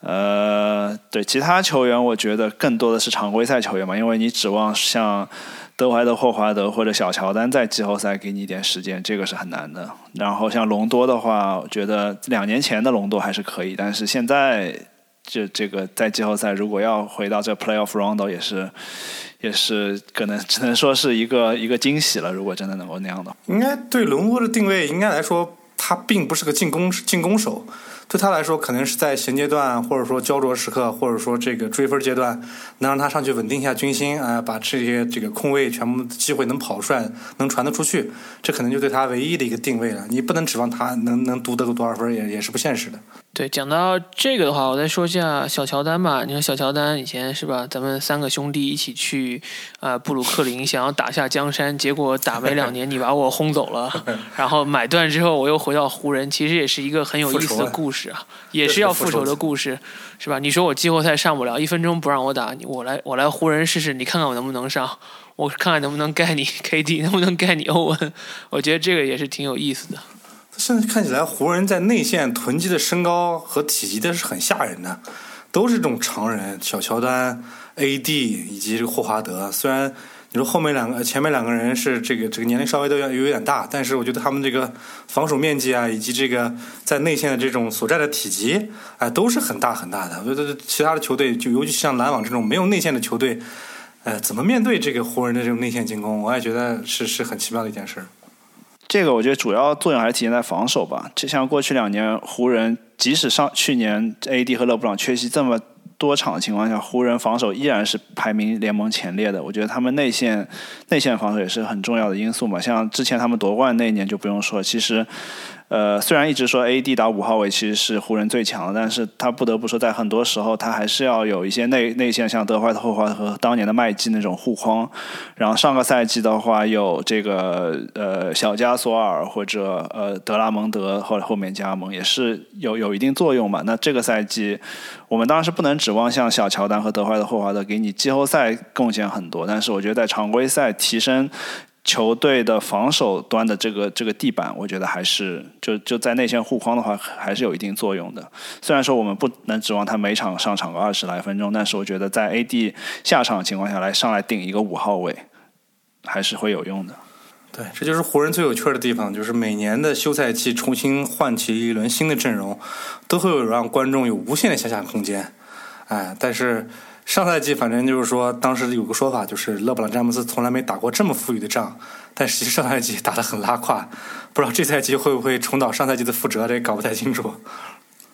呃，对其他球员，我觉得更多的是常规赛球员嘛，因为你指望像德怀德、霍华德或者小乔丹在季后赛给你一点时间，这个是很难的。然后像隆多的话，我觉得两年前的隆多还是可以，但是现在这这个在季后赛如果要回到这 playoff round 也是也是可能只能说是一个一个惊喜了。如果真的能够那样的，应该对隆多的定位，应该来说，他并不是个进攻进攻手，对他来说，可能是在衔接段，或者说焦灼时刻，或者说这个追分阶段，能让他上去稳定一下军心，啊、把这些这个空位全部机会能跑出来，能传得出去，这可能就对他唯一的一个定位了。你不能指望他能能读得个多少分，也也是不现实的。对，讲到这个的话，我再说一下小乔丹吧。你说小乔丹以前是吧？咱们三个兄弟一起去啊、布鲁克林，想要打下江山，结果打没两年，你把我轰走了。然后买断之后，我又回到湖人，其实也是一个很有意思的故事啊，也是要复仇的故事，是吧？你说我季后赛上不了，一分钟不让我打，你我来我来湖人试试，你看看我能不能上，我看看能不能盖你 KD，能不能盖你欧文。我觉得这个也是挺有意思的。现在看起来，湖人在内线囤积的身高和体积的是很吓人的，都是这种常人，小乔丹、AD 以及这个霍华德。虽然你说后面两个、前面两个人是这个这个年龄稍微都有有点大，但是我觉得他们这个防守面积啊，以及这个在内线的这种所占的体积，哎，都是很大很大的。我觉得其他的球队，就尤其像篮网这种没有内线的球队，呃，怎么面对这个湖人的这种内线进攻，我也觉得是是很奇妙的一件事。这个我觉得主要作用还是体现在防守吧。就像过去两年湖人，即使上去年 AD 和勒布朗缺席这么多场的情况下，湖人防守依然是排名联盟前列的。我觉得他们内线内线防守也是很重要的因素嘛。像之前他们夺冠那一年就不用说，其实。呃，虽然一直说 AD 打五号位其实是湖人最强的，但是他不得不说，在很多时候他还是要有一些内内线，像德怀特、霍华德和当年的麦基那种护框。然后上个赛季的话，有这个呃小加索尔或者呃德拉蒙德，后来后面加盟也是有有一定作用嘛。那这个赛季，我们当然是不能指望像小乔丹和德怀特、霍华德给你季后赛贡献很多，但是我觉得在常规赛提升。球队的防守端的这个这个地板，我觉得还是就就在内线护框的话，还是有一定作用的。虽然说我们不能指望他每场上场个二十来分钟，但是我觉得在 AD 下场的情况下来上来顶一个五号位，还是会有用的。对，这就是湖人最有趣的地方，就是每年的休赛期重新换起一轮新的阵容，都会有让观众有无限的遐想空间。哎，但是上赛季反正就是说，当时有个说法，就是勒布朗詹姆斯从来没打过这么富裕的仗，但实际上赛季打得很拉胯，不知道这赛季会不会重蹈上赛季的覆辙，这也搞不太清楚。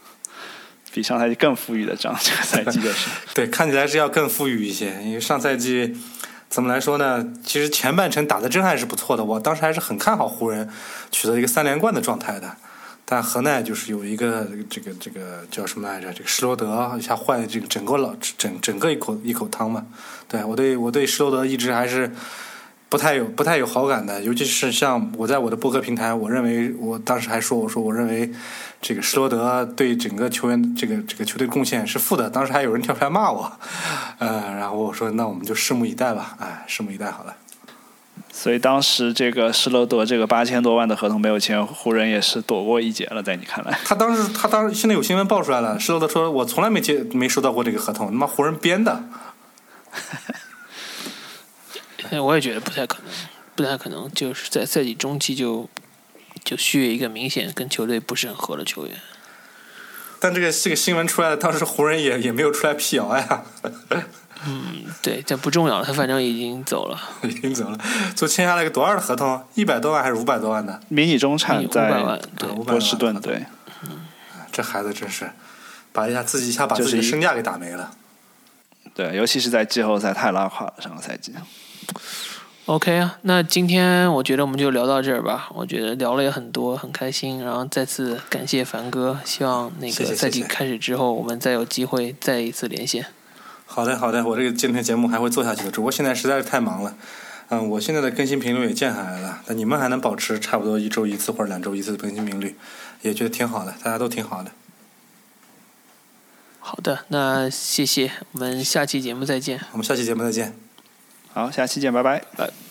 比上赛季更富裕的仗，这个赛季就是。对，看起来是要更富裕一些，因为上赛季怎么来说呢？其实前半程打的真还是不错的，我当时还是很看好湖人取得一个三连冠的状态的。但河奈就是有一个这个这个叫什么来着？这个施罗德一下坏了这个整个老整整个一口一口汤嘛。对我对我对施罗德一直还是不太有不太有好感的，尤其是像我在我的播客平台，我认为我当时还说我说我认为这个施罗德对整个球员这个这个球队贡献是负的，当时还有人跳出来骂我，呃，然后我说那我们就拭目以待吧，哎，拭目以待好了。所以当时这个施罗德这个八千多万的合同没有签，湖人也是躲过一劫了，在你看来？他当时他当时现在有新闻爆出来了，施罗德说我从来没接没收到过这个合同，他妈湖人编的。我也觉得不太可能，不太可能，就是在赛季中期就就续约一个明显跟球队不是很合的球员。但这个这个新闻出来了，当时湖人也也没有出来辟谣呀。嗯，对，这不重要了，他反正已经走了，已经走了，就签下了一个多少的合同？一百多万还是五百多万的？迷你中产五百在万，对，波士顿对，嗯。这孩子真是把一下自己一下把自己身价给打没了。对，尤其是在季后赛太拉垮了，上个赛季。OK 啊，那今天我觉得我们就聊到这儿吧。我觉得聊了也很多，很开心。然后再次感谢凡哥，希望那个赛季开始之后，我们再有机会再一次连线。好的，好的，我这个今天节目还会做下去的，只不过现在实在是太忙了。嗯，我现在的更新频率也降下来了，但你们还能保持差不多一周一次或者两周一次的更新频率，也觉得挺好的，大家都挺好的。好的，那谢谢，我们下期节目再见。我们下期节目再见。好，下期见，拜拜。拜。